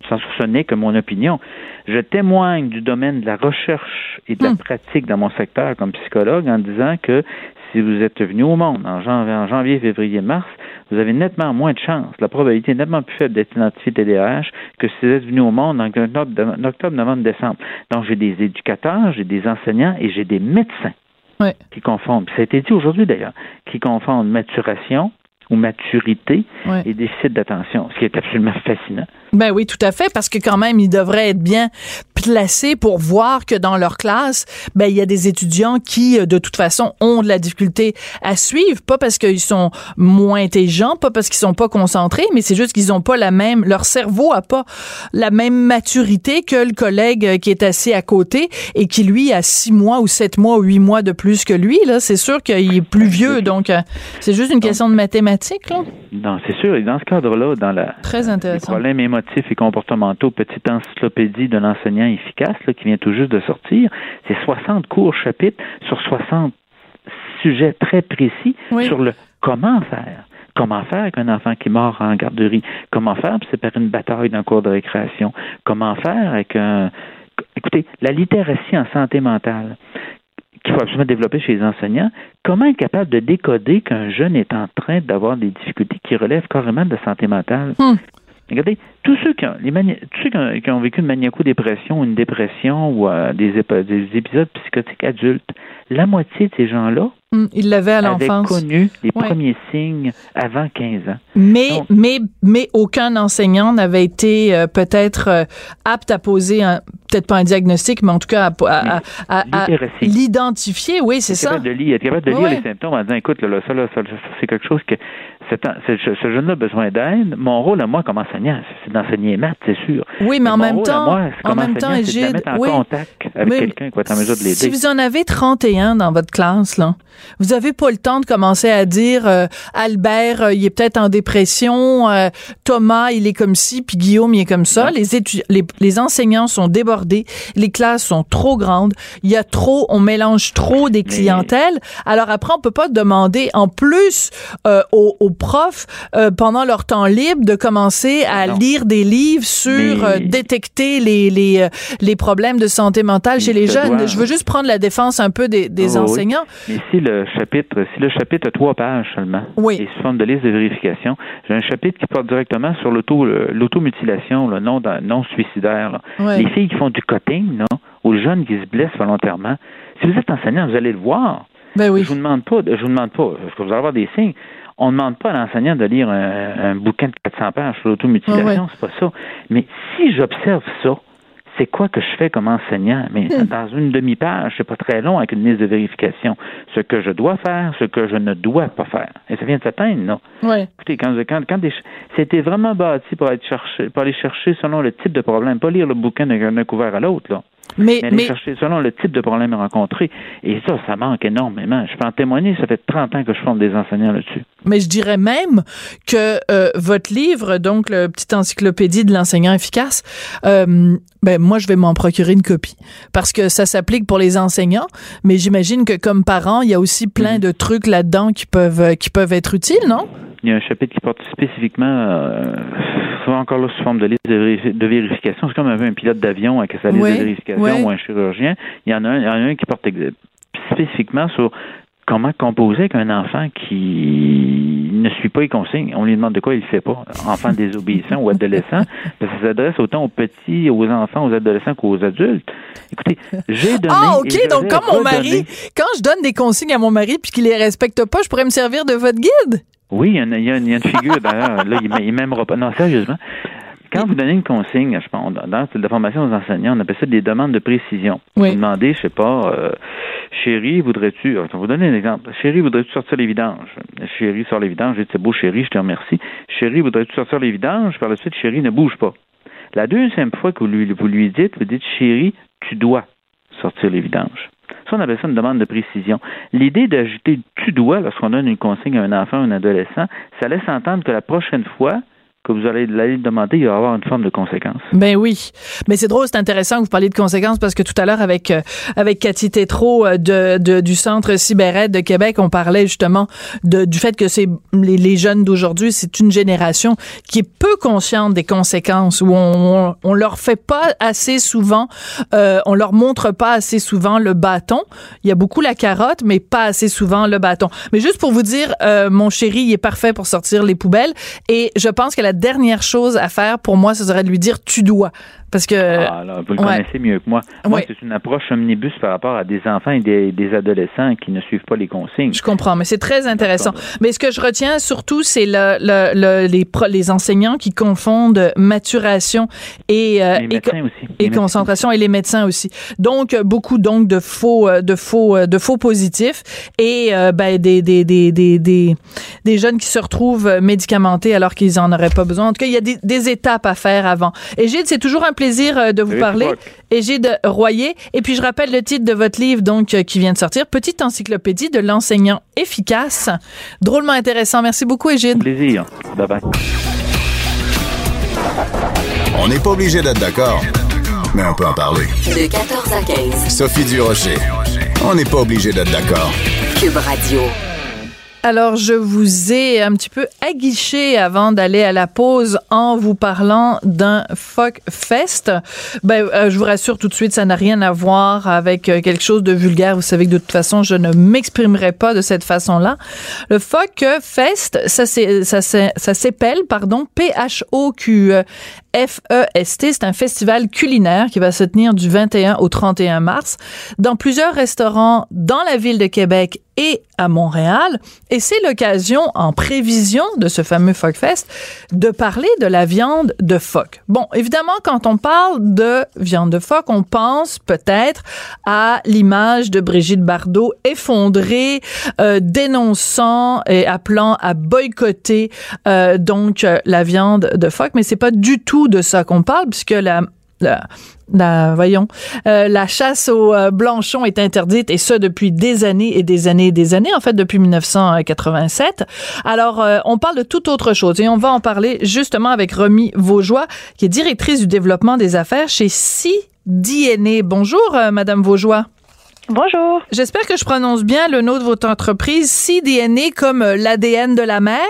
I: sans ce n'est que mon opinion. Je témoigne du domaine de la recherche et de la hmm. pratique dans mon secteur comme psychologue en disant que si vous êtes venu au monde en janvier, en janvier février, mars, vous avez nettement moins de chances. La probabilité est nettement plus faible d'être identifié TDAH que si vous êtes venu au monde en octobre, novembre, décembre. Donc, j'ai des éducateurs, j'ai des enseignants et j'ai des médecins qui confondent. ça a été dit aujourd'hui d'ailleurs, qui confondent maturation ou maturité et déficit d'attention, ce qui est absolument fascinant.
C: Ben oui, tout à fait, parce que quand même, ils devraient être bien placés pour voir que dans leur classe, ben il y a des étudiants qui, euh, de toute façon, ont de la difficulté à suivre, pas parce qu'ils sont moins intelligents, pas parce qu'ils sont pas concentrés, mais c'est juste qu'ils ont pas la même, leur cerveau a pas la même maturité que le collègue euh, qui est assis à côté et qui lui a six mois ou sept mois ou huit mois de plus que lui. Là, c'est sûr qu'il est plus vieux, donc euh, c'est juste une question de mathématiques. Là.
I: Non, c'est sûr. Et dans ce cadre-là, dans la
C: très intéressant.
I: problème et comportementaux, petite encyclopédie de l'enseignant efficace qui vient tout juste de sortir. C'est 60 cours chapitres sur 60 sujets très précis sur le comment faire. Comment faire avec un enfant qui mord en garderie? Comment faire pour séparer une bataille d'un cours de récréation? Comment faire avec un... Écoutez, la littératie en santé mentale qu'il faut absolument développer chez les enseignants, comment être capable de décoder qu'un jeune est en train d'avoir des difficultés qui relèvent carrément de santé mentale? Hmm. Regardez, tous ceux qui ont, les tous ceux qui ont, vécu une maniaco-dépression, une dépression ou euh, des, des épisodes psychotiques adultes, la moitié de ces gens-là
C: Hmm, il l'avait à l'enfance.
I: connu les premiers signes avant 15 ans.
C: Mais, mais, mais aucun enseignant n'avait été euh, peut-être euh, apte à poser un, peut-être pas un diagnostic, mais en tout cas à, à, l'identifier. Oui, c'est ça.
I: De lire, être capable de lire les symptômes en disant, écoute, là, ça, là, ça, c'est quelque chose que ce jeune-là a besoin d'aide. Mon rôle à moi comme enseignant, c'est d'enseigner maths, c'est sûr.
C: Oui, mais, en même temps, moi, en même temps,
I: c'est de mettre en contact avec quelqu'un qui va être en mesure de l'aider.
C: Si vous en avez 31 dans votre classe, là, vous avez pas le temps de commencer à dire euh, Albert, euh, il est peut-être en dépression, euh, Thomas, il est comme ci, puis Guillaume, il est comme ça. Les, les, les enseignants sont débordés, les classes sont trop grandes, il y a trop, on mélange trop des clientèles. Alors après, on peut pas demander en plus aux, aux, profs pendant leur temps libre de commencer à lire des livres sur détecter les, les, les problèmes de santé mentale chez les jeunes. Je veux juste prendre la défense un peu des, des enseignants.
I: Mais si le si le chapitre a trois pages seulement, et sous forme de liste de vérification, j'ai un chapitre qui porte directement sur l'automutilation, le non, non suicidaire. Les filles qui font du cutting, non, ou les jeunes qui se blessent volontairement. Si vous êtes enseignant, vous allez le voir.
C: Ben oui.
I: Je vous demande pas, je vous demande pas, parce que vous allez avoir des signes. On ne demande pas à l'enseignant de lire un, bouquin de 400 pages sur l'automutilation, c'est pas ça. Mais si j'observe ça, c'est quoi que je fais comme enseignant? Mais hmm. dans une demi-page, c'est pas très long avec une liste de vérification. Ce que je dois faire, ce que je ne dois pas faire. Et ça vient de s'atteindre, non?
C: Oui.
I: Écoutez, quand, quand, quand c'était vraiment bâti pour être cherché, pour aller chercher selon le type de problème, pas lire le bouquin d'un couvert à l'autre, là. Mais, mais, chercher selon le type de problème rencontré. Et ça, ça manque énormément. Je peux en témoigner, ça fait 30 ans que je forme des enseignants là-dessus.
C: Mais je dirais même que euh, votre livre, donc le petite encyclopédie de l'enseignant efficace, euh, ben moi je vais m'en procurer une copie parce que ça s'applique pour les enseignants, mais j'imagine que comme parent, il y a aussi plein mhm. de trucs là-dedans qui peuvent qui peuvent être utiles, non?
I: Il y a un chapitre qui porte spécifiquement euh, encore là sous forme de liste de, vérification. C'est comme un, pilote d'avion avec sa liste de vérification ou un chirurgien. Il y en a un, il y en a un qui porte spécifiquement sur comment composer avec un enfant qui ne suit pas les consignes. On lui demande de quoi il ne fait pas. Enfant désobéissant ou adolescent. ça s'adresse autant aux petits, aux enfants, aux adolescents qu'aux adultes. Écoutez, j'ai donné.
C: Ah, OK. Donc, comme mon mari, quand je donne des consignes à mon mari puis qu'il les respecte pas, je pourrais me servir de votre guide?
I: Oui, il y, a, il y a, une figure, d'ailleurs, là, il m'aimera pas. Non, sérieusement. Quand vous donnez une consigne, je pense, dans la formation aux enseignants, on appelle ça des demandes de précision. Vous demandez, je sais pas, euh, chérie, voudrais-tu, je vais vous donner un exemple. Chérie, voudrais-tu sortir les vidanges? Chérie sort les vidanges, je dis, c'est beau, chérie, je te remercie. Chérie, voudrais-tu sortir les vidanges? Par la suite, chérie, ne bouge pas. La deuxième fois que vous lui, vous lui dites, vous dites, chérie, tu dois sortir les vidanges. Ça, on appelle ça une demande de précision. L'idée d'ajouter tu dois lorsqu'on donne une consigne à un enfant ou un adolescent, ça laisse entendre que la prochaine fois, que vous allez l'aller demander, il va y avoir une forme de conséquence.
C: Ben oui. Mais c'est drôle, c'est intéressant que vous parliez de conséquences parce que tout à l'heure, avec, euh, avec Cathy Tétrault euh, de, de, du Centre Cyberette de Québec, on parlait justement de, du fait que c'est les, les jeunes d'aujourd'hui, c'est une génération qui est peu consciente des conséquences, où on, on, leur fait pas assez souvent, euh, on leur montre pas assez souvent le bâton. Il y a beaucoup la carotte, mais pas assez souvent le bâton. Mais juste pour vous dire, euh, mon chéri, il est parfait pour sortir les poubelles et je pense que la dernière chose à faire pour moi, ce serait de lui dire tu dois. Parce que.
I: Ah, vous le connaissez mieux que moi. Moi, c'est une approche omnibus par rapport à des enfants et des, adolescents qui ne suivent pas les consignes.
C: Je comprends, mais c'est très intéressant. Mais ce que je retiens surtout, c'est le, le, les, les enseignants qui confondent maturation et,
I: euh, et,
C: concentration et les médecins aussi. Donc, beaucoup donc de faux, euh, de faux, euh, de faux positifs et ben, des, des, des, des, des, jeunes qui se retrouvent médicamentés alors qu'ils en auraient pas besoin. En tout cas, il y a des, des étapes à faire avant. Et Gilles, c'est toujours un plaisir euh, de vous parler. Égide Royer. Et puis, je rappelle le titre de votre livre, donc, euh, qui vient de sortir, Petite encyclopédie de l'enseignant efficace. Drôlement intéressant. Merci beaucoup, Égide.
I: Plaisir. Bye bye.
B: On n'est pas obligé d'être d'accord, mais on peut en parler.
H: De 14 à 15.
B: Sophie Durocher. On n'est pas obligé d'être d'accord.
H: Cube Radio.
C: Alors, je vous ai un petit peu aguiché avant d'aller à la pause en vous parlant d'un Fuck Fest. Ben, euh, je vous rassure tout de suite, ça n'a rien à voir avec euh, quelque chose de vulgaire. Vous savez que de toute façon, je ne m'exprimerai pas de cette façon-là. Le Fuck Fest, ça, s'appelle, pardon, P-H-O-Q FEST. C'est un festival culinaire qui va se tenir du 21 au 31 mars dans plusieurs restaurants dans la ville de Québec et à Montréal. Et c'est l'occasion, en prévision de ce fameux Fest, de parler de la viande de phoque. Bon, évidemment, quand on parle de viande de phoque, on pense peut-être à l'image de Brigitte Bardot effondrée, euh, dénonçant et appelant à boycotter euh, donc la viande de phoque, mais c'est pas du tout de ça qu'on parle, puisque la, la, voyons, euh, la chasse au euh, blanchon est interdite et ce depuis des années et des années et des années, en fait depuis 1987. Alors, euh, on parle de toute autre chose et on va en parler justement avec Romy Vaugeois, qui est directrice du développement des affaires chez CDNA. Bonjour, Madame Vaugeois.
J: Bonjour.
C: J'espère que je prononce bien le nom de votre entreprise, CDNA comme l'ADN de la mer.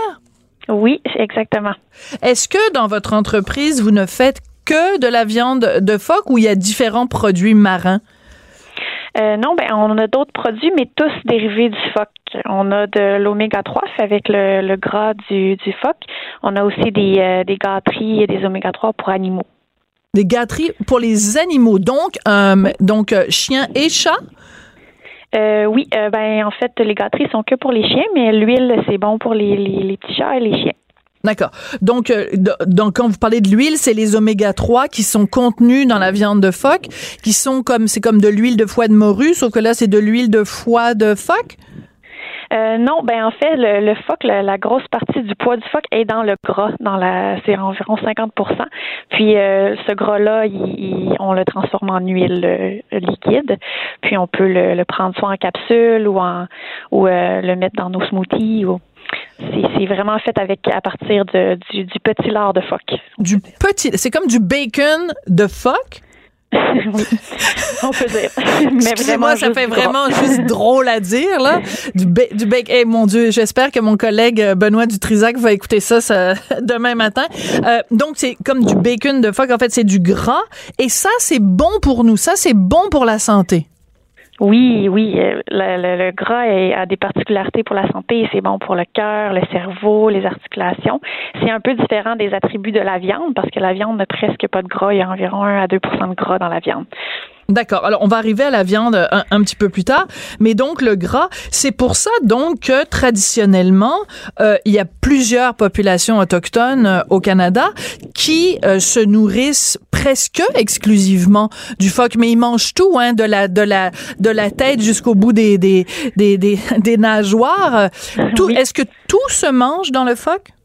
J: Oui, exactement.
C: Est-ce que dans votre entreprise, vous ne faites que de la viande de phoque ou il y a différents produits marins?
J: Euh, non, ben on a d'autres produits, mais tous dérivés du phoque. On a de l'oméga 3 avec le, gras du, phoque. On a aussi des, euh, des gâteries et des oméga 3 pour animaux.
C: Des gâteries pour les animaux, donc, euh, donc chiens et chats?
J: Euh, oui, euh, ben en fait, les gâteries sont que pour les chiens, mais l'huile, c'est bon pour les, les, petits chats et les chiens.
C: D'accord. Donc, euh, donc, quand vous parlez de l'huile, c'est les oméga 3 qui sont contenus dans la viande de phoque, qui sont comme, c'est comme de l'huile de foie de morue, sauf que là, c'est de l'huile de foie de phoque?
J: Euh, non, ben en fait, le, phoque, la, grosse partie du poids du phoque est dans le gras, dans la, c'est environ 50% Puis euh, ce gras-là, on le transforme en huile euh, liquide. Puis on peut le, prendre soit en capsule ou en ou le mettre dans nos smoothies. Ou, c'est vraiment fait avec à partir du, du petit lard de phoque.
C: Du petit, c'est comme du bacon de phoque.
J: on peut dire.
C: Mais moi, ça fait vraiment juste drôle à dire, là. Du, du bacon. Eh, mon Dieu, j'espère que mon collègue euh, Benoît Dutrisac va écouter ça, ça demain matin. Euh, donc, c'est comme du bacon de phoque. En fait, c'est du gras. Et ça, c'est bon pour nous. Ça, c'est bon pour la santé.
J: Oui, oui, euh, le, gras a des particularités pour la santé. C'est bon pour le cœur, le cerveau, les articulations. C'est un peu différent des attributs de la viande parce que la viande n'a presque pas de gras. Il y a environ 1 à 2% de gras dans la viande.
C: D'accord. Alors, on va arriver à la viande un, petit peu plus tard, mais donc le gras, c'est pour ça donc que traditionnellement, euh, il y a plusieurs populations autochtones euh, au Canada qui euh, se nourrissent presque exclusivement du phoque, mais ils mangent tout, hein, de la de la de la tête jusqu'au bout des des des des, des nageoires. Tout. Est-ce que tout se mange dans le phoque?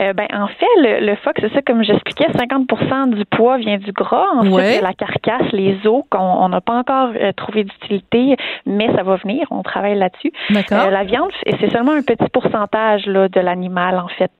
J: Euh, ben, en fait, le, le phoque, c'est ça, comme j'expliquais, 50% du poids vient du gras. En fait, la carcasse, les os, qu'on n'a pas encore euh, trouvé d'utilité, mais ça va venir. On travaille là-dessus. Euh, la viande, c'est seulement un petit pourcentage là, de l'animal, en fait,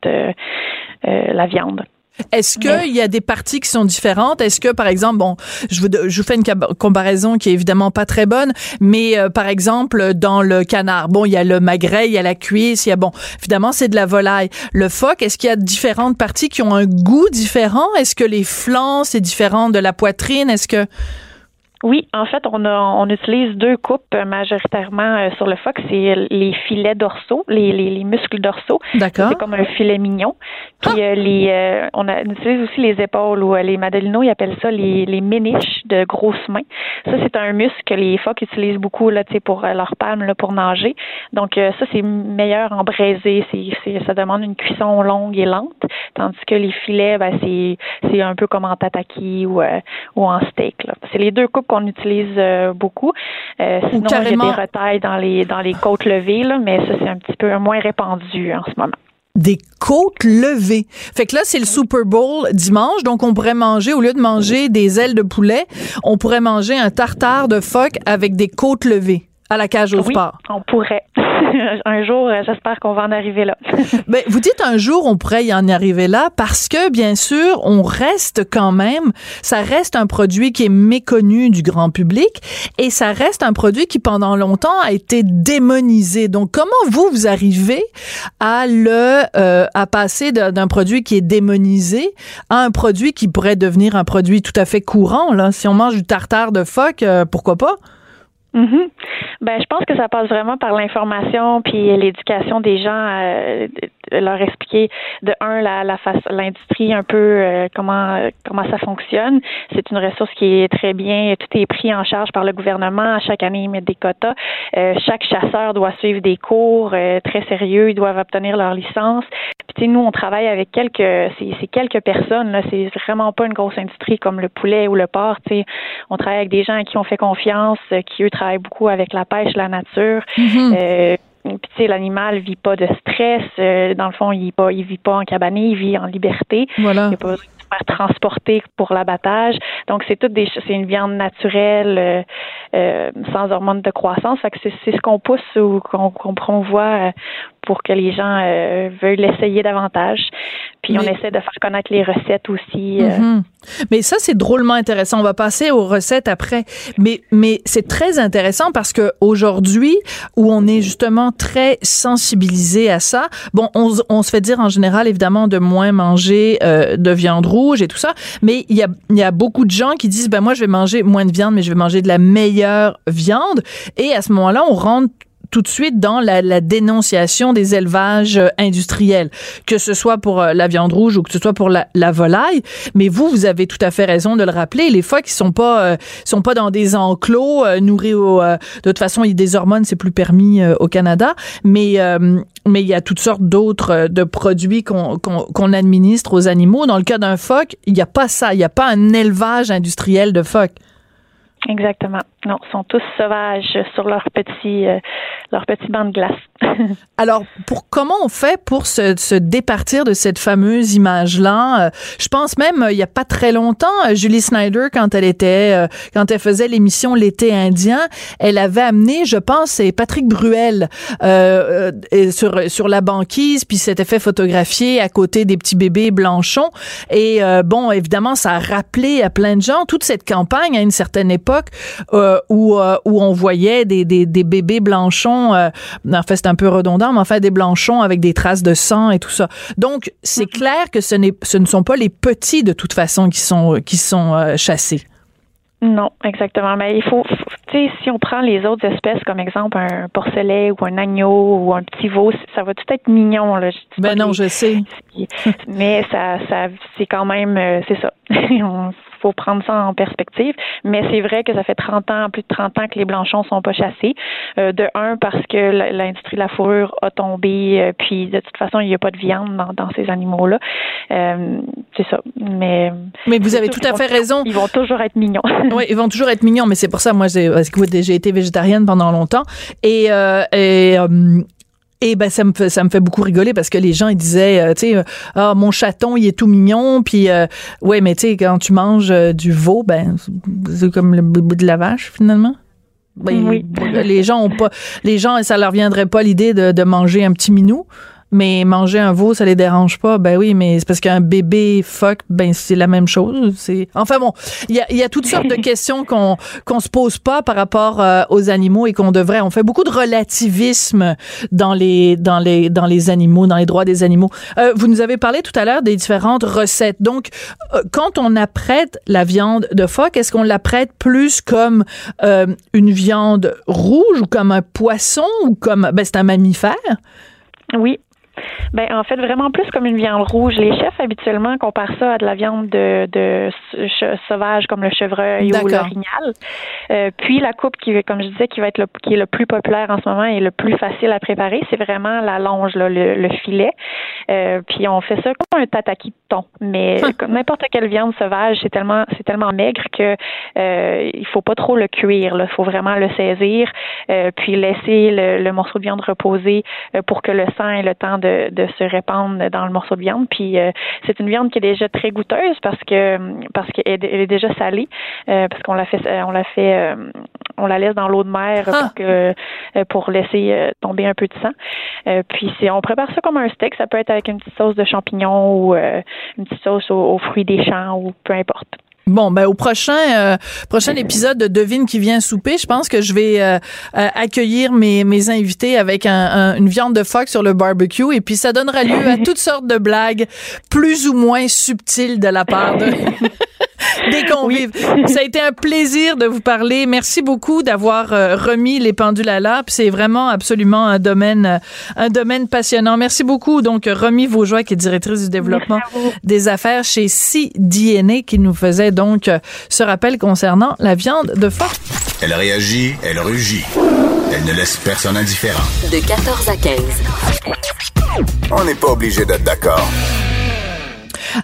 J: la viande.
C: Est-ce qu'il y a des parties qui sont différentes? Est-ce que, par exemple, bon, je vous, je vous fais une comparaison qui est évidemment pas très bonne, mais euh, par exemple, dans le canard, bon, il y a le magret, il y a la cuisse, il y a, bon, évidemment, c'est de la volaille. Le phoque, est-ce qu'il y a différentes parties qui ont un goût différent? Est-ce que les flancs, c'est différent de la poitrine? Est-ce que...
J: Oui, en fait, on, a, on utilise deux coupes majoritairement euh, sur le phoque. C'est les filets dorsaux, les, les, muscles dorsaux.
C: D'accord.
J: C'est comme un filet mignon. Puis euh, les, euh, on, a, utilise aussi les épaules ou les madelinos, ils appellent ça les, les méniches de grosses mains. Ça, c'est un muscle que les phoques utilisent beaucoup là, pour leur palme là, pour nager. Donc ça, c'est meilleur en braisé. C'est, ça demande une cuisson longue et lente. Tandis que les filets, ben, c'est, un peu comme en tataki ou, ou en steak. C'est les deux coupes qu'on utilise euh, beaucoup. Euh, sinon, il y a des retailles dans les dans les côtes levées, là, mais ça c'est un petit peu moins répandu en ce moment
C: des côtes levées. Fait que là, c'est le Super Bowl dimanche, donc on pourrait manger, au lieu de manger des ailes de poulet, on pourrait manger un tartare de phoque avec des côtes levées à la cage au
J: oui,
C: sport.
J: On pourrait. un jour, euh, j'espère qu'on va en arriver là.
C: ben, vous dites un jour, on pourrait y en arriver là parce que, bien sûr, on reste quand même, ça reste un produit qui est méconnu du grand public et ça reste un produit qui, pendant longtemps, a été démonisé. Donc, comment vous, vous arrivez à le, euh, à passer d'un produit qui est démonisé à un produit qui pourrait devenir un produit tout à fait courant, là? Si on mange du tartare de phoque, euh, pourquoi pas?
J: Mhm. Ben, je pense que ça passe vraiment par l'information puis l'éducation des gens, euh, leur expliquer de un la, la l'industrie un peu euh, comment comment ça fonctionne. C'est une ressource qui est très bien, tout est pris en charge par le gouvernement. Chaque année, ils mettent des quotas. Euh, chaque chasseur doit suivre des cours très sérieux. Ils doivent obtenir leur licence. Puis nous, on travaille avec quelques c'est, quelques personnes. Là, c'est vraiment pas une grosse industrie comme le poulet ou le porc. sais on travaille avec des gens à qui on fait confiance, qui eux travaille beaucoup avec la pêche, la nature. Mhm. Euh, puis tu sais, l'animal vit pas de stress. Euh, dans le fond, il pas, il vit pas en cabane, il vit en liberté.
C: Voilà.
J: Il pas faire transporter pour l'abattage. Donc c'est des, c'est une viande naturelle, euh, sans hormones de croissance. Fait que c'est, ce qu'on pousse ou qu'on, qu'on promouvoit pour que les gens veuillent l'essayer davantage. Puis on essaie de faire connaître les recettes aussi. Euh.
C: Mhm. Mais ça, c'est drôlement intéressant. On va passer aux recettes après. Mais, mais c'est très intéressant parce que aujourd'hui, où on est justement très sensibilisé à ça, bon, on, on se fait dire en général, évidemment, de moins manger euh, de viande rouge et tout ça. Mais il y a, il y a beaucoup de gens qui disent, ben moi, je vais manger moins de viande, mais je vais manger de la meilleure viande. Et à ce moment-là, on rentre tout de suite dans la, la dénonciation des élevages euh, industriels, que ce soit pour euh, la viande rouge ou que ce soit pour la, la, volaille. Mais vous, vous avez tout à fait raison de le rappeler. Les phoques, ils sont pas, euh, sont pas dans des enclos nourris au. de toute façon, il y a des hormones, c'est plus permis au Canada. Mais mais il y a toutes sortes d'autres de produits qu'on qu'on administre aux animaux. Dans le cas d'un phoque, il n'y a pas ça. Il n'y a pas un élevage industriel de phoques.
J: Exactement. Non, ils sont tous sauvages sur leur petit, euh, leur petit banc de glace.
C: Alors, pour comment on fait pour se, se départir de cette fameuse image-là? Euh, Je pense même euh, il y a pas très longtemps, Julie Snyder, quand elle était, quand elle faisait l'émission L'été indien, elle avait amené, je pense, c'est Patrick Bruel euh, sur sur la banquise, puis s'était fait photographier à côté des petits bébés blanchons. Et bon, évidemment, ça a rappelé à plein de gens toute cette campagne à une certaine époque. Euh, où, euh, où on voyait des, des, des bébés blanchons, euh, en fait c'est un peu redondant, mais en fait des blanchons avec des traces de sang et tout ça. Donc c'est mm-hmm. clair que ce, n'est, ce ne sont pas les petits de toute façon qui sont, qui sont chassés.
J: Non, exactement. Mais il faut, tu sais, si on prend les autres espèces comme exemple un porcelet ou un agneau ou un petit veau, ça va tout être mignon là.
C: Ben non, je sais.
J: Mais ça, ça, c'est quand même, c'est ça. faut prendre ça en perspective. Mais c'est vrai que ça fait 30 ans, plus de 30 ans que les blanchons sont pas chassés. Euh, de un, parce que l'industrie de la fourrure a tombé, euh, puis de toute façon, il n'y a pas de viande dans, ces animaux-là. Euh, c'est ça. Mais,
C: mais vous avez tout à fait raison.
J: Ils vont toujours être mignons.
C: oui, ils vont toujours être mignons, mais c'est pour ça, moi, j'ai, j'ai été végétarienne pendant longtemps. Et, et et ben ça me fait, ça me fait beaucoup rigoler parce que les gens ils disaient euh, tu sais euh, ah mon chaton il est tout mignon puis euh, ouais mais tu sais quand tu manges du veau ben c'est comme le bout de la vache finalement. Ben, oui. Les gens ont pas les gens ça leur viendrait pas l'idée de, de manger un petit minou mais manger un veau, ça les dérange pas. Ben oui, mais c'est parce qu'un bébé phoque, ben c'est la même chose. C'est enfin bon, il y a, y a toutes sortes de questions qu'on qu'on se pose pas par rapport euh, aux animaux et qu'on devrait. On fait beaucoup de relativisme dans les dans les dans les animaux, dans les droits des animaux. Euh, vous nous avez parlé tout à l'heure des différentes recettes. Donc, euh, quand on apprête la viande de phoque, est-ce qu'on l'apprête plus comme une viande rouge ou comme un poisson ou comme ben c'est un mammifère?
J: Oui, ben en fait vraiment plus comme une viande rouge. Les chefs habituellement comparent ça à de la viande de, de sauvage comme le chevreuil ou l'orignal. Euh, puis la coupe qui, comme je disais, qui va être le, qui est le plus populaire en ce moment et le plus facile à préparer, c'est vraiment la longe, là, le, filet. Euh, puis on fait ça comme un tataki de thon, mais hum. comme n'importe quelle viande sauvage, c'est tellement c'est tellement maigre que euh, il faut pas trop le cuire. Il faut vraiment le saisir, euh, puis laisser le, le, morceau de viande reposer euh, pour que le sang ait le temps de, de se répandre dans le morceau de viande. Puis euh, c'est une viande qui est déjà très goûteuse parce que parce qu'elle est déjà salée, euh, parce qu'on la fait on la fait euh, on la laisse dans l'eau de mer pour ah! que pour laisser tomber un peu de sang. puis c'est on prépare ça comme un steak. Ça peut être avec une petite sauce de champignons ou une petite sauce aux fruits des champs ou peu importe.
C: Bon, ben au prochain euh, prochain épisode de Devine qui vient souper, je pense que je vais euh, euh, accueillir mes, mes invités avec un, une viande de phoque sur le barbecue. Et puis ça donnera lieu à toutes sortes de blagues plus ou moins subtiles de la part de des convives. Ça a été un plaisir de vous parler. Merci beaucoup d'avoir remis les pendules à l'heure. C'est vraiment absolument un domaine un domaine passionnant. Merci beaucoup. Donc Remis Vaujoie qui est directrice du développement des affaires chez CDNA qui nous faisait donc ce rappel concernant la viande de phoque.
B: Elle réagit, elle rugit. Elle ne laisse personne indifférent.
H: De 14 à 15.
B: On n'est pas obligé d'être d'accord.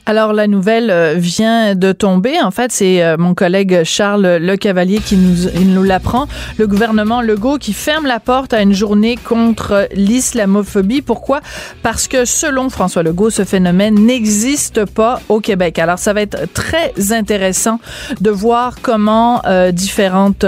C: Alors la nouvelle euh, vient de tomber. En fait, c'est euh, mon collègue Charles Le Cavalier qui nous, nous l'apprend. Le gouvernement Legault qui ferme la porte à une journée contre l'islamophobie. Pourquoi? Parce que selon François Legault, ce phénomène n'existe pas au Québec. Alors ça va être très intéressant de voir comment euh, différentes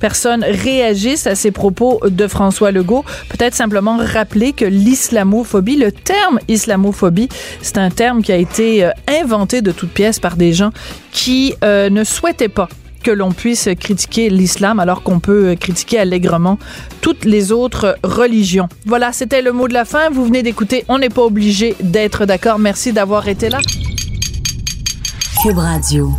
C: personnes réagissent à ces propos de François Legault. Peut-être simplement rappeler que l'islamophobie, le terme islamophobie, c'est un terme qui a été euh, inventé de toutes pièces par des gens qui euh, ne souhaitaient pas que l'on puisse critiquer l'islam alors qu'on peut euh, critiquer allègrement toutes les autres religions. Voilà, c'était le mot de la fin. Vous venez d'écouter On n'est pas obligé d'être d'accord. Merci d'avoir été là.
H: Cube Radio.